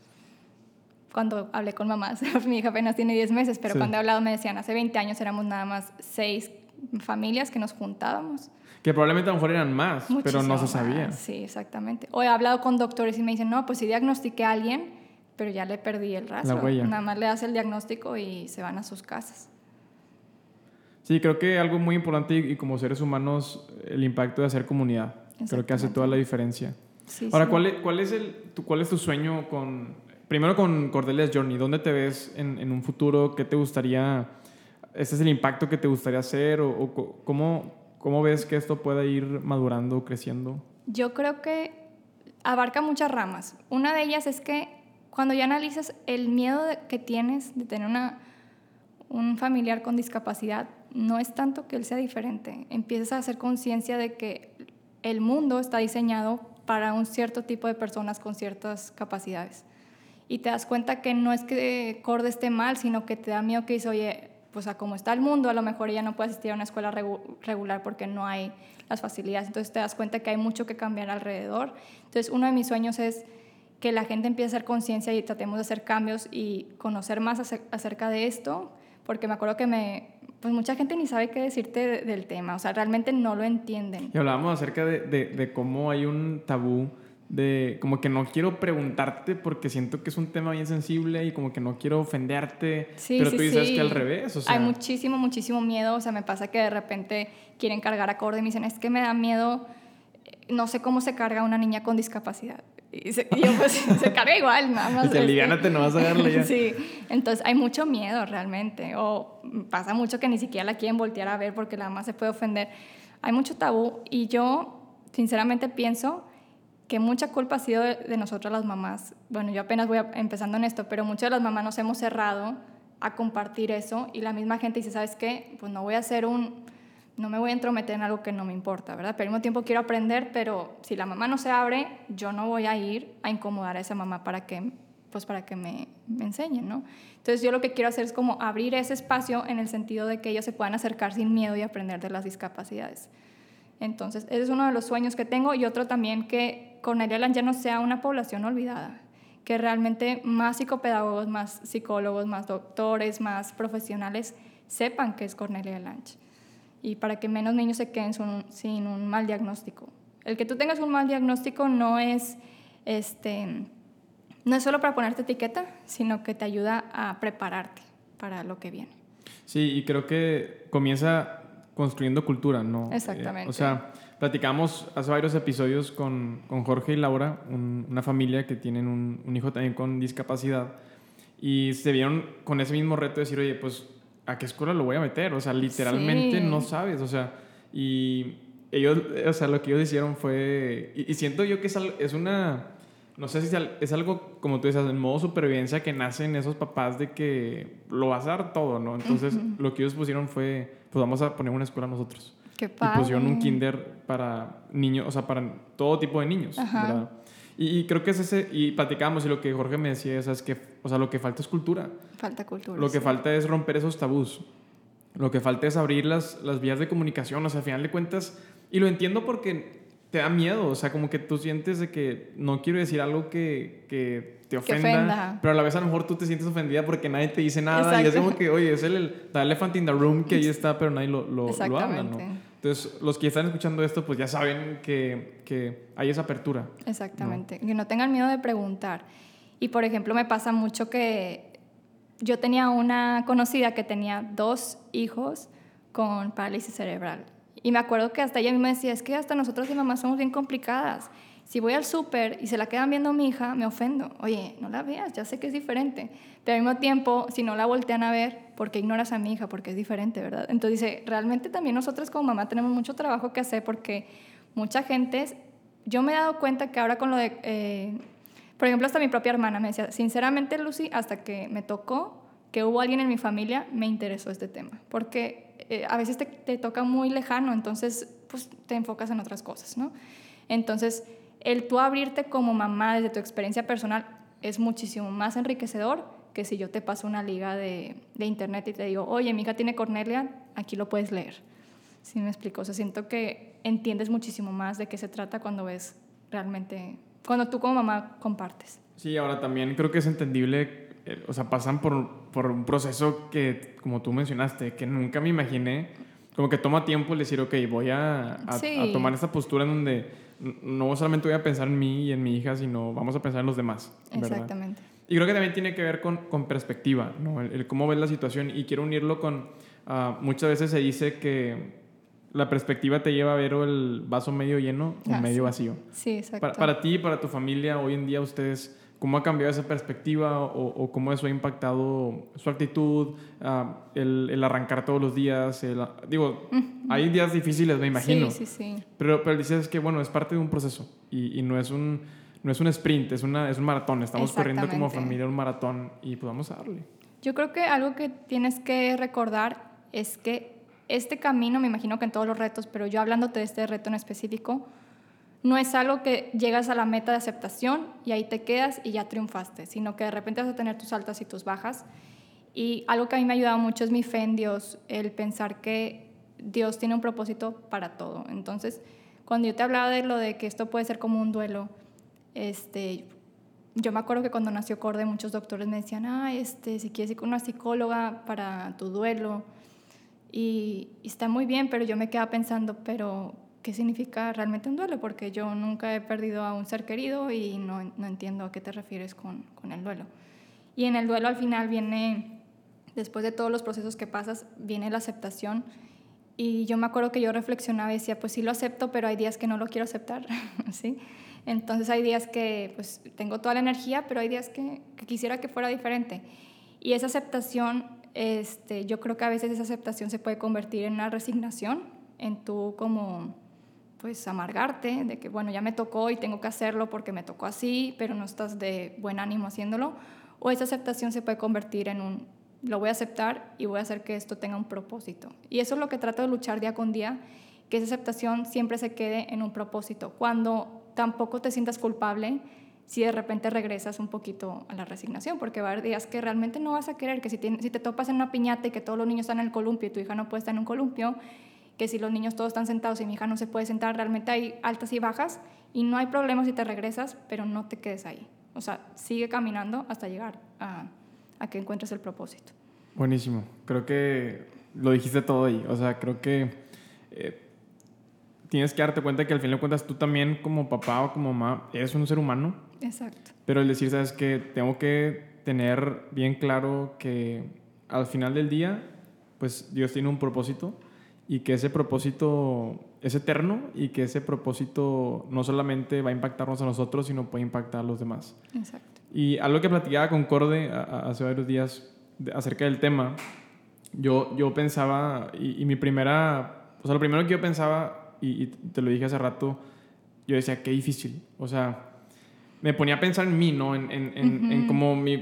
Cuando hablé con mamás, mi hija apenas tiene 10 meses, pero cuando he hablado me decían, hace 20 años éramos nada más 6 familias que nos juntábamos. Que probablemente a lo mejor eran más, pero no se sabía. Sí, exactamente. O he hablado con doctores y me dicen, no, pues si diagnostiqué a alguien, pero ya le perdí el rastro. La huella. Nada más le das el diagnóstico y se van a sus casas. Sí, creo que algo muy importante y, como seres humanos, el impacto de hacer comunidad. Creo que hace toda la diferencia. Ahora, ¿cuál, es, cuál, es el, tu, ¿cuál es tu sueño con, primero con Cordelia's Journey? ¿Dónde te ves en, en, un futuro? ¿Qué te gustaría, este es el impacto que te gustaría hacer? ¿O, o cómo, cómo ves que esto pueda ir madurando, creciendo? Yo creo que abarca muchas ramas. Una de ellas es que cuando ya analizas el miedo que tienes de tener una, un familiar con discapacidad, no es tanto que él sea diferente, empiezas a hacer conciencia de que el mundo está diseñado para un cierto tipo de personas con ciertas capacidades. Y te das cuenta que no es que Corde esté mal, sino que te da miedo que dice, oye, pues a cómo está el mundo, a lo mejor ella no puede asistir a una escuela regular porque no hay las facilidades. Entonces te das cuenta que hay mucho que cambiar alrededor. Entonces uno de mis sueños es que la gente empiece a hacer conciencia y tratemos de hacer cambios y conocer más acerca de esto, porque me acuerdo que me, pues mucha gente ni sabe qué decirte del tema, o sea, realmente no lo entienden. Y hablábamos acerca de, de, cómo hay un tabú de como que no quiero preguntarte porque siento que es un tema bien sensible y como que no quiero ofenderte, sí, pero tú dices que al revés, o sea... Hay muchísimo, muchísimo miedo, o sea, me pasa que de repente quieren cargar acorde y me dicen, es que me da miedo, no sé cómo se carga una niña con discapacidad. Y, yo, pues, se carga igual, nada más. Y este, no vas a darle ya. sí, entonces hay mucho miedo realmente. O pasa mucho que ni siquiera la quieren voltear a ver porque la mamá se puede ofender. Hay mucho tabú y yo, sinceramente, pienso que mucha culpa ha sido de, de nosotras las mamás. Bueno, yo apenas voy empezando en esto, pero muchas de las mamás nos hemos cerrado a compartir eso y la misma gente dice, ¿sabes qué? Pues no voy a hacer un no me voy a entrometer en algo que no me importa, ¿verdad? Pero al mismo tiempo quiero aprender, pero si la mamá no se abre, yo no voy a ir a incomodar a esa mamá para que, pues para que me, me enseñen, ¿no? Entonces yo lo que quiero hacer es como abrir ese espacio en el sentido de que ellos se puedan acercar sin miedo y aprender de las discapacidades. Entonces, ese es uno de los sueños que tengo y otro también que Cornelia Lange no sea una población olvidada, que realmente más psicopedagogos, más psicólogos, más doctores, más profesionales sepan qué es Cornelia Lange y para que menos niños se queden sin un mal diagnóstico. El que tú tengas un mal diagnóstico no es, este, no es solo para ponerte etiqueta, sino que te ayuda a prepararte para lo que viene. Sí, y creo que comienza construyendo cultura, ¿no? Exactamente. o sea, platicamos hace varios episodios con, con Jorge y Laura, una familia que tienen un, un, hijo también con discapacidad, y se vieron con ese mismo reto de decir, oye, pues ¿a qué escuela lo voy a meter? O sea, literalmente no sabes, o sea, y ellos, o sea, lo que ellos hicieron fue, y, siento yo que es, es, una, no sé si es algo, como tú dices, en modo supervivencia que nacen esos papás de que lo vas a dar todo, ¿no? Entonces, lo que ellos pusieron fue, pues vamos a poner una escuela nosotros. Qué padre. Y pusieron un kinder para niños, o sea, para todo tipo de niños, ¿verdad? Y, creo que es ese, y platicamos, y lo que Jorge me decía es, que, o sea, lo que falta es cultura. Falta cultura. Lo que falta es romper esos tabús. Lo que falta es abrir las, las vías de comunicación, o sea, al final de cuentas, y lo entiendo porque te da miedo, o sea, como que tú sientes de que no quiero decir algo que, que te ofenda, pero a la vez a lo mejor tú te sientes ofendida porque nadie te dice nada y es como que, oye, es el, el elephant in the room que ahí está, pero nadie lo, lo, lo habla, ¿no? Entonces, los que están escuchando esto, pues ya saben que, que hay esa apertura. Exactamente, que no tengan miedo de preguntar. Y, por ejemplo, me pasa mucho que yo tenía una conocida que tenía dos hijos con parálisis cerebral. Y me acuerdo que hasta ella me decía, es que hasta nosotros y mamá somos bien complicadas. Si voy al súper y se la quedan viendo a mi hija, me ofendo. Oye, no la veas, ya sé que es diferente. Pero al mismo tiempo, si no la voltean a ver, ¿por qué ignoras a mi hija? Porque es diferente, ¿verdad? Entonces dice, realmente también nosotros como mamá tenemos mucho trabajo que hacer porque mucha gente, yo me he dado cuenta que ahora con lo de, eh, por ejemplo, hasta mi propia hermana me decía, sinceramente Lucy, hasta que me tocó que hubo alguien en mi familia, me interesó este tema. Porque eh, a veces te, te toca muy lejano, entonces pues te enfocas en otras cosas, ¿no? Entonces el tú abrirte como mamá desde tu experiencia personal es muchísimo más enriquecedor que si yo te paso una liga de, de internet y te digo, oye, mi hija tiene Cornelia, aquí lo puedes leer. Sí, me explico. O sea, siento que entiendes muchísimo más de qué se trata cuando ves realmente, cuando tú como mamá compartes. Sí, ahora también creo que es entendible, eh, o sea, pasan por, por un proceso que, como tú mencionaste, que nunca me imaginé, como que toma tiempo el decir, ok, voy a, a, tomar esta postura en donde no solamente voy a pensar en mí y en mi hija, sino vamos a pensar en los demás. Exactamente. Y creo que también tiene que ver con, con perspectiva, ¿no? El, cómo ves la situación. Y quiero unirlo con, uh, muchas veces se dice que la perspectiva te lleva a ver el vaso medio lleno o ah, medio vacío. Sí, exacto. Para, para, ti, para tu familia, hoy en día ustedes, ¿cómo ha cambiado esa perspectiva o, o cómo eso ha impactado su actitud, uh, el, el, arrancar todos los días? digo, hay días difíciles, me imagino. Sí, sí, sí. Pero, pero dices que, bueno, es parte de un proceso y, y no es un no es un sprint, es, una, es un maratón. Estamos corriendo como familia un maratón y pues vamos a darle. Yo creo que algo que tienes que recordar es que este camino, me imagino que en todos los retos, pero yo hablándote de este reto en específico, no es algo que llegas a la meta de aceptación y ahí te quedas y ya triunfaste, sino que de repente vas a tener tus altas y tus bajas. Y algo que a mí me ha ayudado mucho es mi fe en Dios, el pensar que Dios tiene un propósito para todo. Entonces, cuando yo te hablaba de lo de que esto puede ser como un duelo, este, yo me acuerdo que cuando nació Corde muchos doctores me decían, ah, este, si quieres ir con una psicóloga para tu duelo. Y, está muy bien, pero yo me quedaba pensando, pero ¿qué significa realmente un duelo? Porque yo nunca he perdido a un ser querido y no, no entiendo a qué te refieres con, con, el duelo. Y en el duelo al final viene, después de todos los procesos que pasas, viene la aceptación. Y yo me acuerdo que yo reflexionaba y decía, pues sí lo acepto, pero hay días que no lo quiero aceptar, ¿sí? Entonces hay días que pues tengo toda la energía, pero hay días que, quisiera que fuera diferente. Y esa aceptación, este, yo creo que a veces esa aceptación se puede convertir en una resignación, en tú como pues amargarte de que bueno, ya me tocó y tengo que hacerlo porque me tocó así, pero no estás de buen ánimo haciéndolo. O esa aceptación se puede convertir en un lo voy a aceptar y voy a hacer que esto tenga un propósito. Y eso es lo que trato de luchar día con día, que esa aceptación siempre se quede en un propósito. Cuando tampoco te sientas culpable si de repente regresas un poquito a la resignación, porque va a haber días que realmente no vas a querer, que si, si te topas en una piñata y que todos los niños están en el columpio y tu hija no puede estar en un columpio, que si los niños todos están sentados y mi hija no se puede sentar, realmente hay altas y bajas y no hay problema si te regresas, pero no te quedes ahí. O sea, sigue caminando hasta llegar a, a que encuentres el propósito. Buenísimo. Creo que lo dijiste todo ahí. O sea, creo que eh, tienes que darte cuenta que al fin de cuentas tú también como papá o como mamá eres un ser humano. Exacto. Pero el decir, sabes que tengo que tener bien claro que al final del día, pues Dios tiene un propósito y que ese propósito es eterno y que ese propósito no solamente va a impactarnos a nosotros, sino puede impactar a los demás. Exacto. Y algo que platicaba con Corde hace varios días acerca del tema, yo, yo pensaba, y, y mi primera, o sea, lo primero que yo pensaba y, te lo dije hace rato, yo decía, qué difícil. O sea, me ponía a pensar en mí, ¿no? En, en, en, cómo mi,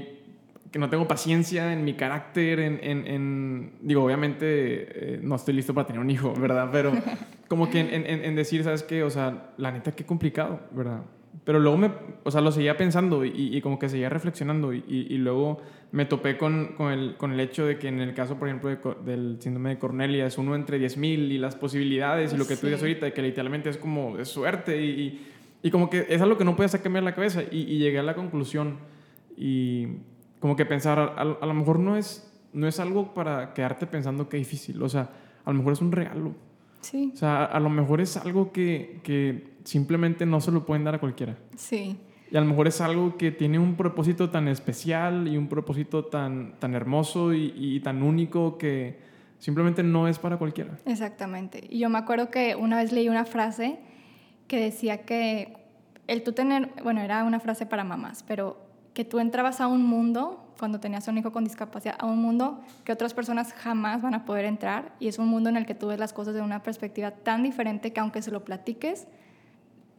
que no tengo paciencia, en mi carácter, en, en digo, obviamente eh, no estoy listo para tener un hijo, ¿verdad? Pero como que en, decir, ¿sabes qué? O sea, la neta, qué complicado, ¿verdad? Pero luego me, o sea, lo seguía pensando y, y como que seguía reflexionando y, y, luego me topé con, con, el, con, el, hecho de que en el caso, por ejemplo, del síndrome de Cornelia es uno entre 10.000 y las posibilidades y lo que tú dices ahorita, de que literalmente es como de suerte y, y, como que es algo que no puedes sacarme de la cabeza y, llegué a la conclusión y como que pensar, a, a, lo mejor no es, no es algo para quedarte pensando que es difícil, o sea, a lo mejor es un regalo. Sí. O sea, a lo mejor es algo que, que simplemente no se lo pueden dar a cualquiera. Sí. Y a lo mejor es algo que tiene un propósito tan especial y un propósito tan, tan hermoso y, y, tan único que simplemente no es para cualquiera. Exactamente. Y yo me acuerdo que una vez leí una frase que decía que el tú tener, bueno, era una frase para mamás, pero que tú entrabas a un mundo, cuando tenías un hijo con discapacidad, a un mundo que otras personas jamás van a poder entrar y es un mundo en el que tú ves las cosas de una perspectiva tan diferente que aunque se lo platiques,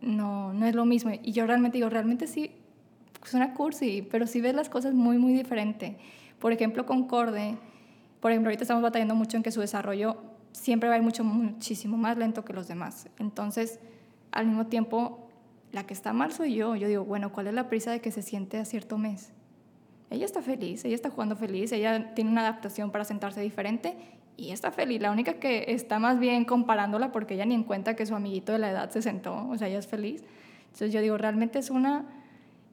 no, no es lo mismo. Y yo realmente digo, realmente sí, suena cursi, pero sí ves las cosas muy, muy diferente. Por ejemplo, con Corde, por ejemplo, ahorita estamos batallando mucho en que su desarrollo siempre va a ir mucho, muchísimo más lento que los demás. Entonces, al mismo tiempo, la que está mal soy yo. Yo digo, bueno, ¿cuál es la prisa de que se siente a cierto mes? Ella está feliz, ella está jugando feliz, ella tiene una adaptación para sentarse diferente y está feliz. La única que está más bien comparándola porque ella ni en cuenta que su amiguito de la edad se sentó, o sea, ella es feliz. Entonces yo digo, realmente es una,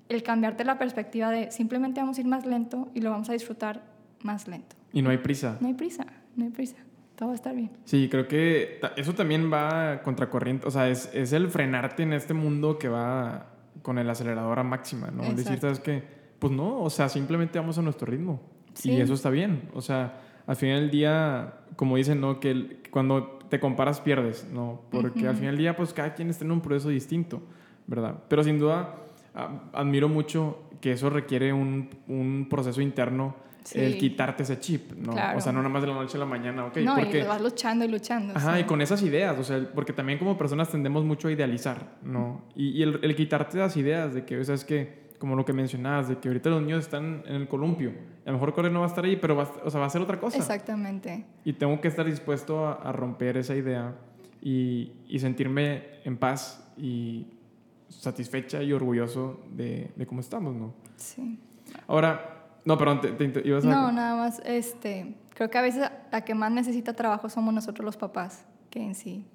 el cambiarte la perspectiva de simplemente vamos a ir más lento y lo vamos a disfrutar más lento. Y no hay prisa. No hay prisa, no hay prisa. Todo va a estar bien. Sí, creo que eso también va contracorriente. O sea, es, es el frenarte en este mundo que va con el acelerador a máxima, ¿no? Decir, ¿sabes qué? Pues no, o sea, simplemente vamos a nuestro ritmo. Y eso está bien. O sea, al final del día, como dicen, ¿no? Que cuando te comparas pierdes, ¿no? Porque al final del día, pues cada quien está en un proceso distinto, ¿verdad? Pero sin duda, admiro mucho que eso requiere un, un proceso interno el quitarte ese chip, ¿no? O sea, no nada más de la noche a la mañana, ¿ok? No, porque... y vas luchando y luchando. Ajá, y con esas ideas, o sea, porque también como personas tendemos mucho a idealizar, ¿no? Y, el, el, quitarte las ideas de que, o sea, es que, como lo que mencionabas, de que ahorita los niños están en el columpio, a lo mejor Corey no va a estar ahí, pero va, o sea, va a ser otra cosa. Exactamente. Y tengo que estar dispuesto a, a romper esa idea y, y, sentirme en paz y satisfecha y orgulloso de, de cómo estamos, ¿no? Sí. Ahora, no, perdón, te, ibas a... No, nada más, este, creo que a veces la que más necesita trabajo somos nosotros los papás, que en sí,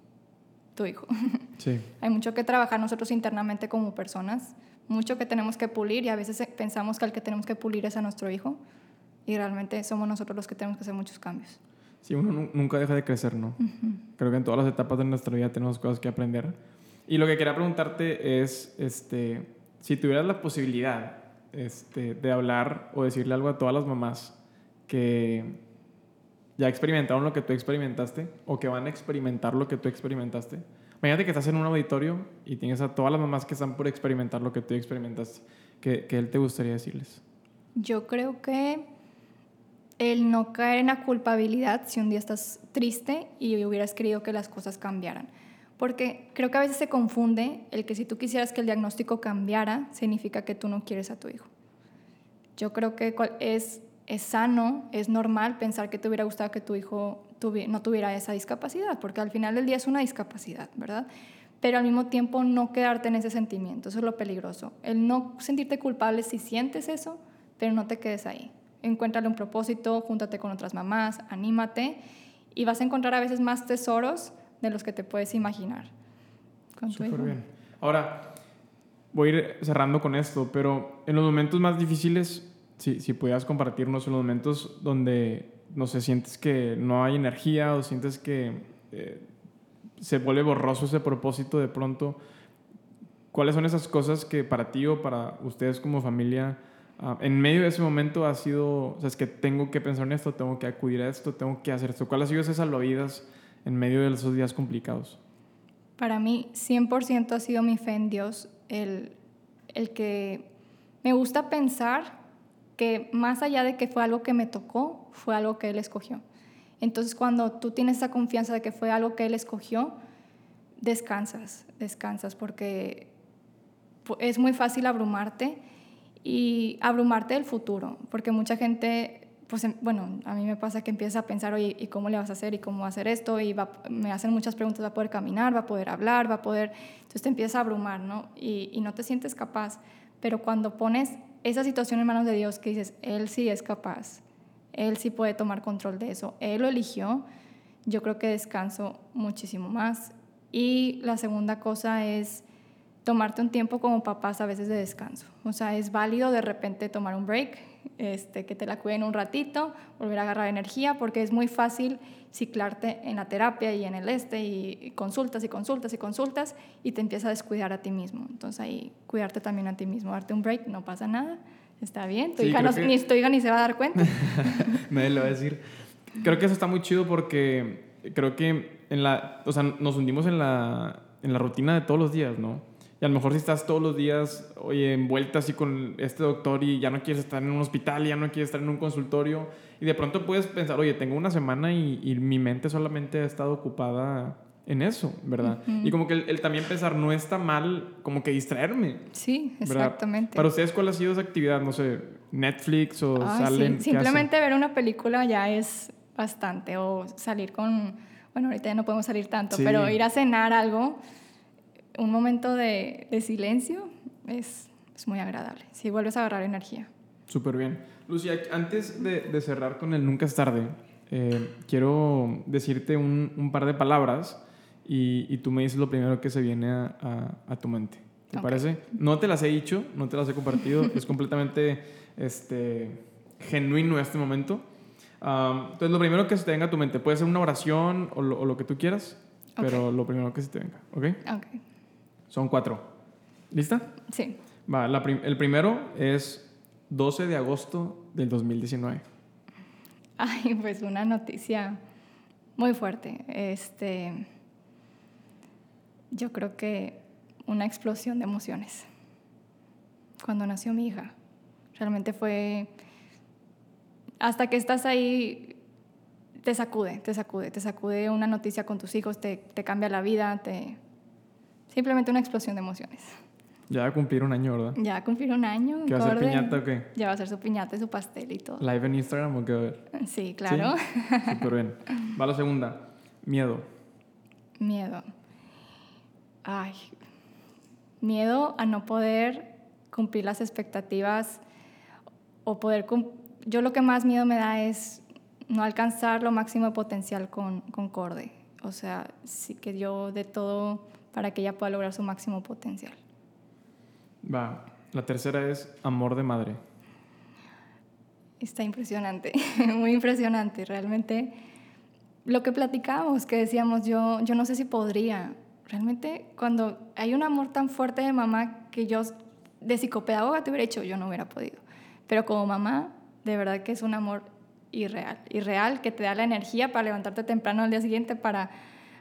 tu hijo. Sí. Hay mucho que trabajar nosotros internamente como personas, mucho que tenemos que pulir y a veces pensamos que el que tenemos que pulir es a nuestro hijo y realmente somos nosotros los que tenemos que hacer muchos cambios. Sí, uno nunca deja de crecer, ¿no? Creo que en todas las etapas de nuestra vida tenemos cosas que aprender. Y lo que quería preguntarte es, este, si tuvieras la posibilidad este, de hablar o decirle algo a todas las mamás que ya experimentaron lo que tú experimentaste o que van a experimentar lo que tú experimentaste. Imagínate que estás en un auditorio y tienes a todas las mamás que están por experimentar lo que tú experimentaste. ¿Qué, qué él te gustaría decirles? Yo creo que el no caer en la culpabilidad si un día estás triste y hubieras querido que las cosas cambiaran. Porque creo que a veces se confunde el que si tú quisieras que el diagnóstico cambiara, significa que tú no quieres a tu hijo. Yo creo que es, es sano, es normal pensar que te hubiera gustado que tu hijo no tuviera esa discapacidad, porque al final del día es una discapacidad, ¿verdad? Pero al mismo tiempo no quedarte en ese sentimiento, eso es lo peligroso. El no sentirte culpable si sientes eso, pero no te quedes ahí. Encuéntrale un propósito, júntate con otras mamás, anímate y vas a encontrar a veces más tesoros de los que te puedes imaginar. Súper bien. Ahora, voy a ir cerrando con esto, pero en los momentos más difíciles, si, si pudieras compartirnos en los momentos donde, no sé, sientes que no hay energía o sientes que eh, se vuelve borroso ese propósito de pronto, ¿cuáles son esas cosas que para ti o para ustedes como familia, ah, en medio de ese momento ha sido, o sea, es que tengo que pensar en esto, tengo que acudir a esto, tengo que hacer esto? ¿Cuál ha sido ese salvavidas? En medio de esos días complicados? Para mí, 100% ha sido mi fe en Dios, el, el que me gusta pensar que más allá de que fue algo que me tocó, fue algo que Él escogió. Entonces, cuando tú tienes esa confianza de que fue algo que Él escogió, descansas, descansas, porque es muy fácil abrumarte y abrumarte del futuro, porque mucha gente pues bueno, a mí me pasa que empiezas a pensar, oye, ¿y cómo le vas a hacer? ¿Y cómo va a hacer esto? Y me hacen muchas preguntas, ¿va a poder caminar? ¿Va a poder hablar? ¿Va a poder...? Entonces te empiezas a abrumar, ¿no? Y, y no te sientes capaz. Pero cuando pones esa situación en manos de Dios, que dices, Él sí es capaz, Él sí puede tomar control de eso, Él lo eligió, yo creo que descanso muchísimo más. Y la segunda cosa es tomarte un tiempo como papás a veces de descanso. O sea, es válido de repente tomar un break, este, que te la cuiden un ratito, volver a agarrar energía, porque es muy fácil ciclarte en la terapia y en el este y consultas y consultas y consultas y te empieza a descuidar a ti mismo. Entonces ahí cuidarte también a ti mismo, darte un break, no pasa nada, está bien. Tu, hija, ni, tu hija ni se va a dar cuenta. Me lo va a decir. Creo que eso está muy chido porque creo que en la, o sea, nos hundimos en la, en la rutina de todos los días, ¿no? Y a lo mejor si estás todos los días, oye, envuelta así con este doctor y ya no quieres estar en un hospital, ya no quieres estar en un consultorio, y de pronto puedes pensar, oye, tengo una semana y, mi mente solamente ha estado ocupada en eso, ¿verdad? Y como que el, también pensar, no está mal como que distraerme. Sí, exactamente. Para ustedes, ¿cuál ha sido esa actividad? No sé, Netflix o salen. Simplemente ver una película ya es bastante, o salir con, bueno, ahorita ya no podemos salir tanto, pero ir a cenar algo un momento de, de silencio es, es, muy agradable. Si vuelves a agarrar energía. Súper bien. Lucía, antes de, de, cerrar con el Nunca es tarde, eh, quiero decirte un, un, par de palabras y, y, tú me dices lo primero que se viene a, a, a tu mente. ¿Te okay. parece? No te las he dicho, no te las he compartido, es completamente este, genuino este momento. Um, entonces, lo primero que se te venga a tu mente puede ser una oración o lo, o lo que tú quieras, okay. pero lo primero que se te venga, ¿ok? Ok. Son cuatro. ¿Lista? Sí. Va, la prim el primero es 12 de agosto del 2019. Ay, pues una noticia muy fuerte. Este, yo creo que una explosión de emociones. Cuando nació mi hija, realmente fue hasta que estás ahí te sacude, te sacude, te sacude una noticia con tus hijos, te, te cambia la vida, te simplemente una explosión de emociones. Ya va a cumplir un año, ¿verdad? Ya va a cumplir un año. ¿Qué va a ser piñata o qué? Ya va a ser su piñata y su pastel y todo. ¿Live en Instagram o qué va a ver? Sí, claro. ¿Sí? Súper bien. Va la segunda. Miedo. Miedo. Ay. Miedo a no poder cumplir las expectativas o poder... Yo lo que más miedo me da es no alcanzar lo máximo de potencial con, con Corde. O sea, sí que yo de todo para que ella pueda lograr su máximo potencial. Va, la tercera es amor de madre. Está impresionante, muy impresionante. Realmente lo que platicamos, que decíamos, yo, yo no sé si podría. Realmente cuando hay un amor tan fuerte de mamá que yo de psicopedagoga te hubiera hecho, yo no hubiera podido. Pero como mamá, de verdad que es un amor irreal, irreal que te da la energía para levantarte temprano al día siguiente, para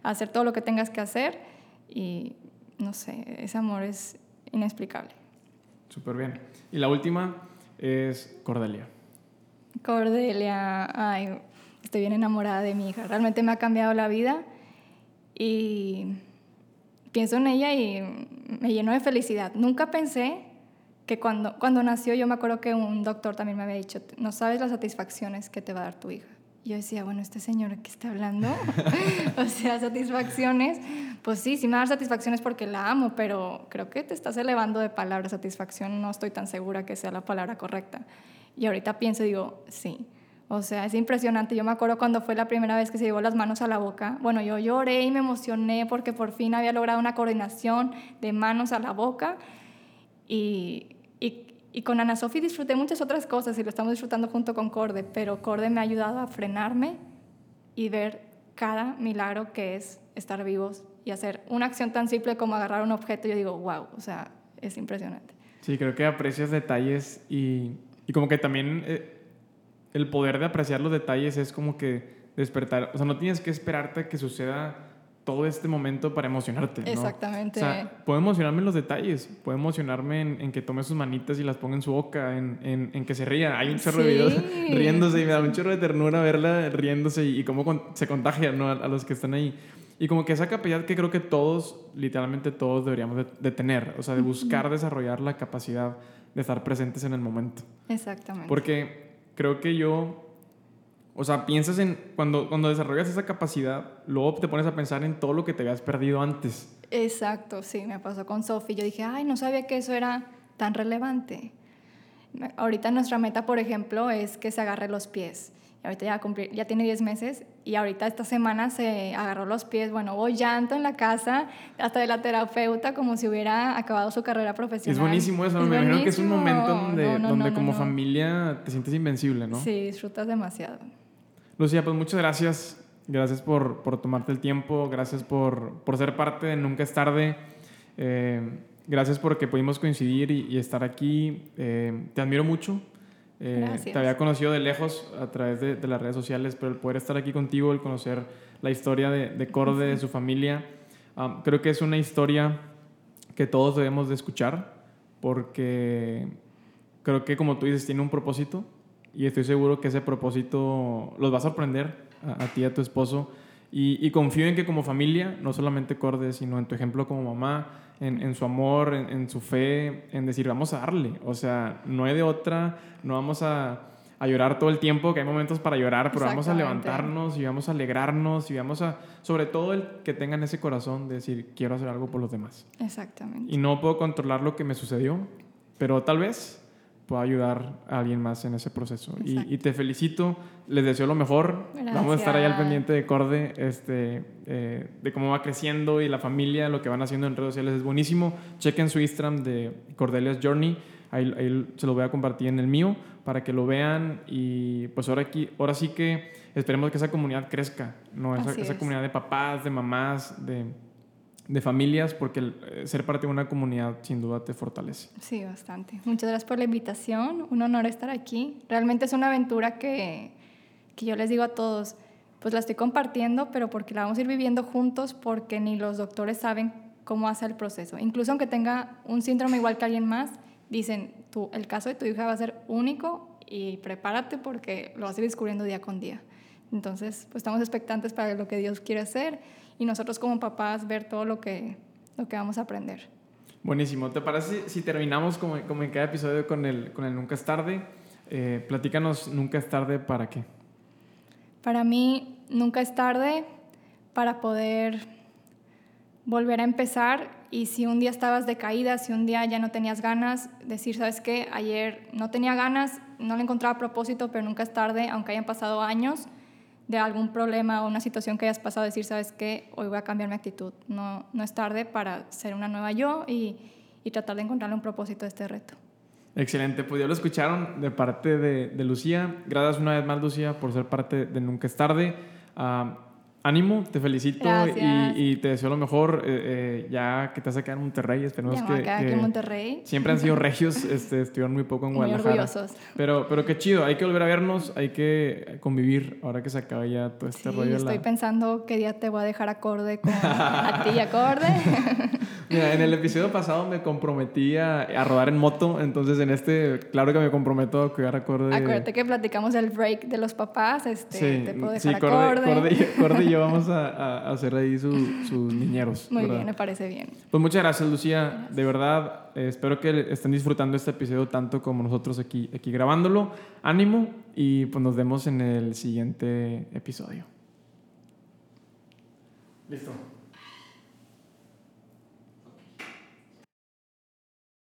hacer todo lo que tengas que hacer. Y no sé, ese amor es inexplicable. Súper bien. Y la última es Cordelia. Cordelia, ay, estoy bien enamorada de mi hija. Realmente me ha cambiado la vida y pienso en ella y me lleno de felicidad. Nunca pensé que cuando, cuando nació, yo me acuerdo que un doctor también me había dicho, no sabes las satisfacciones que te va a dar tu hija. Yo decía, bueno, este señor que está hablando, o sea, satisfacciones, pues sí, sí me va a dar satisfacciones porque la amo, pero creo que te estás elevando de palabra satisfacción, no estoy tan segura que sea la palabra correcta. Y ahorita pienso y digo, sí. O sea, es impresionante. Yo me acuerdo cuando fue la primera vez que se llevó las manos a la boca. Bueno, yo lloré y me emocioné porque por fin había logrado una coordinación de manos a la boca. Y, y, y con Ana Sofi disfruté muchas otras cosas y lo estamos disfrutando junto con Corde, pero Corde me ha ayudado a frenarme y ver cada milagro que es estar vivos y hacer una acción tan simple como agarrar un objeto. Yo digo, wow, o sea, es impresionante. Sí, creo que aprecias detalles y, y como que también eh, el poder de apreciar los detalles es como que despertar, o sea, no tienes que esperarte que suceda todo este momento para emocionarte. ¿no? Exactamente. O sea, puedo emocionarme en los detalles, puedo emocionarme en, en, que tome sus manitas y las ponga en su boca, en, en, en que se ría. Hay un chorro sí. de videos riéndose y me da un chorro de ternura verla riéndose y, y cómo con, se contagia ¿no? a, a, los que están ahí. Y como que esa capacidad que creo que todos, literalmente todos deberíamos de, de tener, o sea, de buscar desarrollar la capacidad de estar presentes en el momento. Exactamente. Porque creo que yo o sea, piensas en, cuando, cuando desarrollas esa capacidad, luego te pones a pensar en todo lo que te habías perdido antes. Exacto, sí, me pasó con Sofi. Yo dije, ay, no sabía que eso era tan relevante. Ahorita nuestra meta, por ejemplo, es que se agarre los pies. Y ahorita ya, cumplir, ya tiene 10 meses y ahorita esta semana se agarró los pies. Bueno, hubo llanto en la casa, hasta de la terapeuta, como si hubiera acabado su carrera profesional. Es buenísimo eso, es me imagino que es un momento donde, no, no, donde no, como familia te sientes invencible, ¿no? Sí, disfrutas demasiado. Lucía, pues muchas gracias. Gracias por, por tomarte el tiempo, gracias por, por, ser parte de Nunca es tarde. Eh, gracias porque pudimos coincidir y, y estar aquí. Eh, te admiro mucho. Eh, te había conocido de lejos a través de, de, las redes sociales, pero el poder estar aquí contigo, el conocer la historia de, de Corde, de su familia, um, creo que es una historia que todos debemos de escuchar porque creo que como tú dices tiene un propósito y estoy seguro que ese propósito los va a sorprender a, a ti y a tu esposo. Y, y, confío en que como familia, no solamente Corde, sino en tu ejemplo como mamá, en, en su amor, en, en, su fe, en decir, vamos a darle. O sea, no hay de otra, no vamos a, a llorar todo el tiempo, que hay momentos para llorar, pero vamos a levantarnos y vamos a alegrarnos y vamos a, sobre todo el que tengan ese corazón de decir, quiero hacer algo por los demás. Exactamente. Y no puedo controlar lo que me sucedió, pero tal vez pueda ayudar a alguien más en ese proceso. Y, te felicito, les deseo lo mejor. Vamos a estar ahí al pendiente de Corde, este, eh, de cómo va creciendo y la familia, lo que van haciendo en redes sociales es buenísimo. Chequen su Instagram de Cordelia's Journey, ahí, se lo voy a compartir en el mío para que lo vean y pues ahora, aquí, ahora sí que esperemos que esa comunidad crezca, ¿no? esa, esa comunidad de papás, de mamás, de de familias, porque eh, ser parte de una comunidad sin duda te fortalece. Sí, bastante. Muchas gracias por la invitación, un honor estar aquí. Realmente es una aventura que, que yo les digo a todos, pues la estoy compartiendo, pero porque la vamos a ir viviendo juntos, porque ni los doctores saben cómo hace el proceso. Incluso aunque tenga un síndrome igual que alguien más, dicen, tú, el caso de tu hija va a ser único y prepárate porque lo vas a ir descubriendo día con día. Entonces, pues estamos expectantes para lo que Dios quiere hacer y nosotros como papás ver todo lo que, lo que vamos a aprender. Buenísimo. ¿Te parece si, terminamos como, como, en cada episodio con el, con el Nunca es tarde? Eh, platícanos, ¿nunca es tarde para qué? Para mí, nunca es tarde para poder volver a empezar y si un día estabas decaída, si un día ya no tenías ganas, decir, ¿sabes qué? Ayer no tenía ganas, no le encontraba propósito, pero nunca es tarde, aunque hayan pasado años de algún problema o una situación que hayas pasado, decir, sabes qué, hoy voy a cambiar mi actitud. No, no es tarde para ser una nueva yo y, y tratar de encontrarle un propósito a este reto. Excelente, pues ya lo escucharon de parte de, de Lucía. Gracias una vez más, Lucía, por ser parte de Nunca es tarde. Ah, ánimo, te felicito y, te deseo lo mejor. Eh, eh, ya que te vas a quedar en Monterrey, esperemos que, que, aquí en Monterrey. Siempre han sido regios, este, estuvieron muy poco en Guadalajara. Muy orgullosos. Pero, pero qué chido, hay que volver a vernos, hay que convivir ahora que se acaba ya todo este sí, rollo. Estoy pensando qué día te voy a dejar acorde con a ti acorde. Mira, en el episodio pasado me comprometí a, a, rodar en moto, entonces en este, claro que me comprometo a cuidar acorde. Acuérdate que platicamos del break de los papás, este, sí, te puedo dejar sí, acorde. Corde, vamos a, hacer ahí sus niñeros. Muy bien, me parece bien. Pues muchas gracias, Lucía. De verdad, eh, espero que estén disfrutando este episodio tanto como nosotros aquí, aquí grabándolo. Ánimo y pues nos vemos en el siguiente episodio. Listo.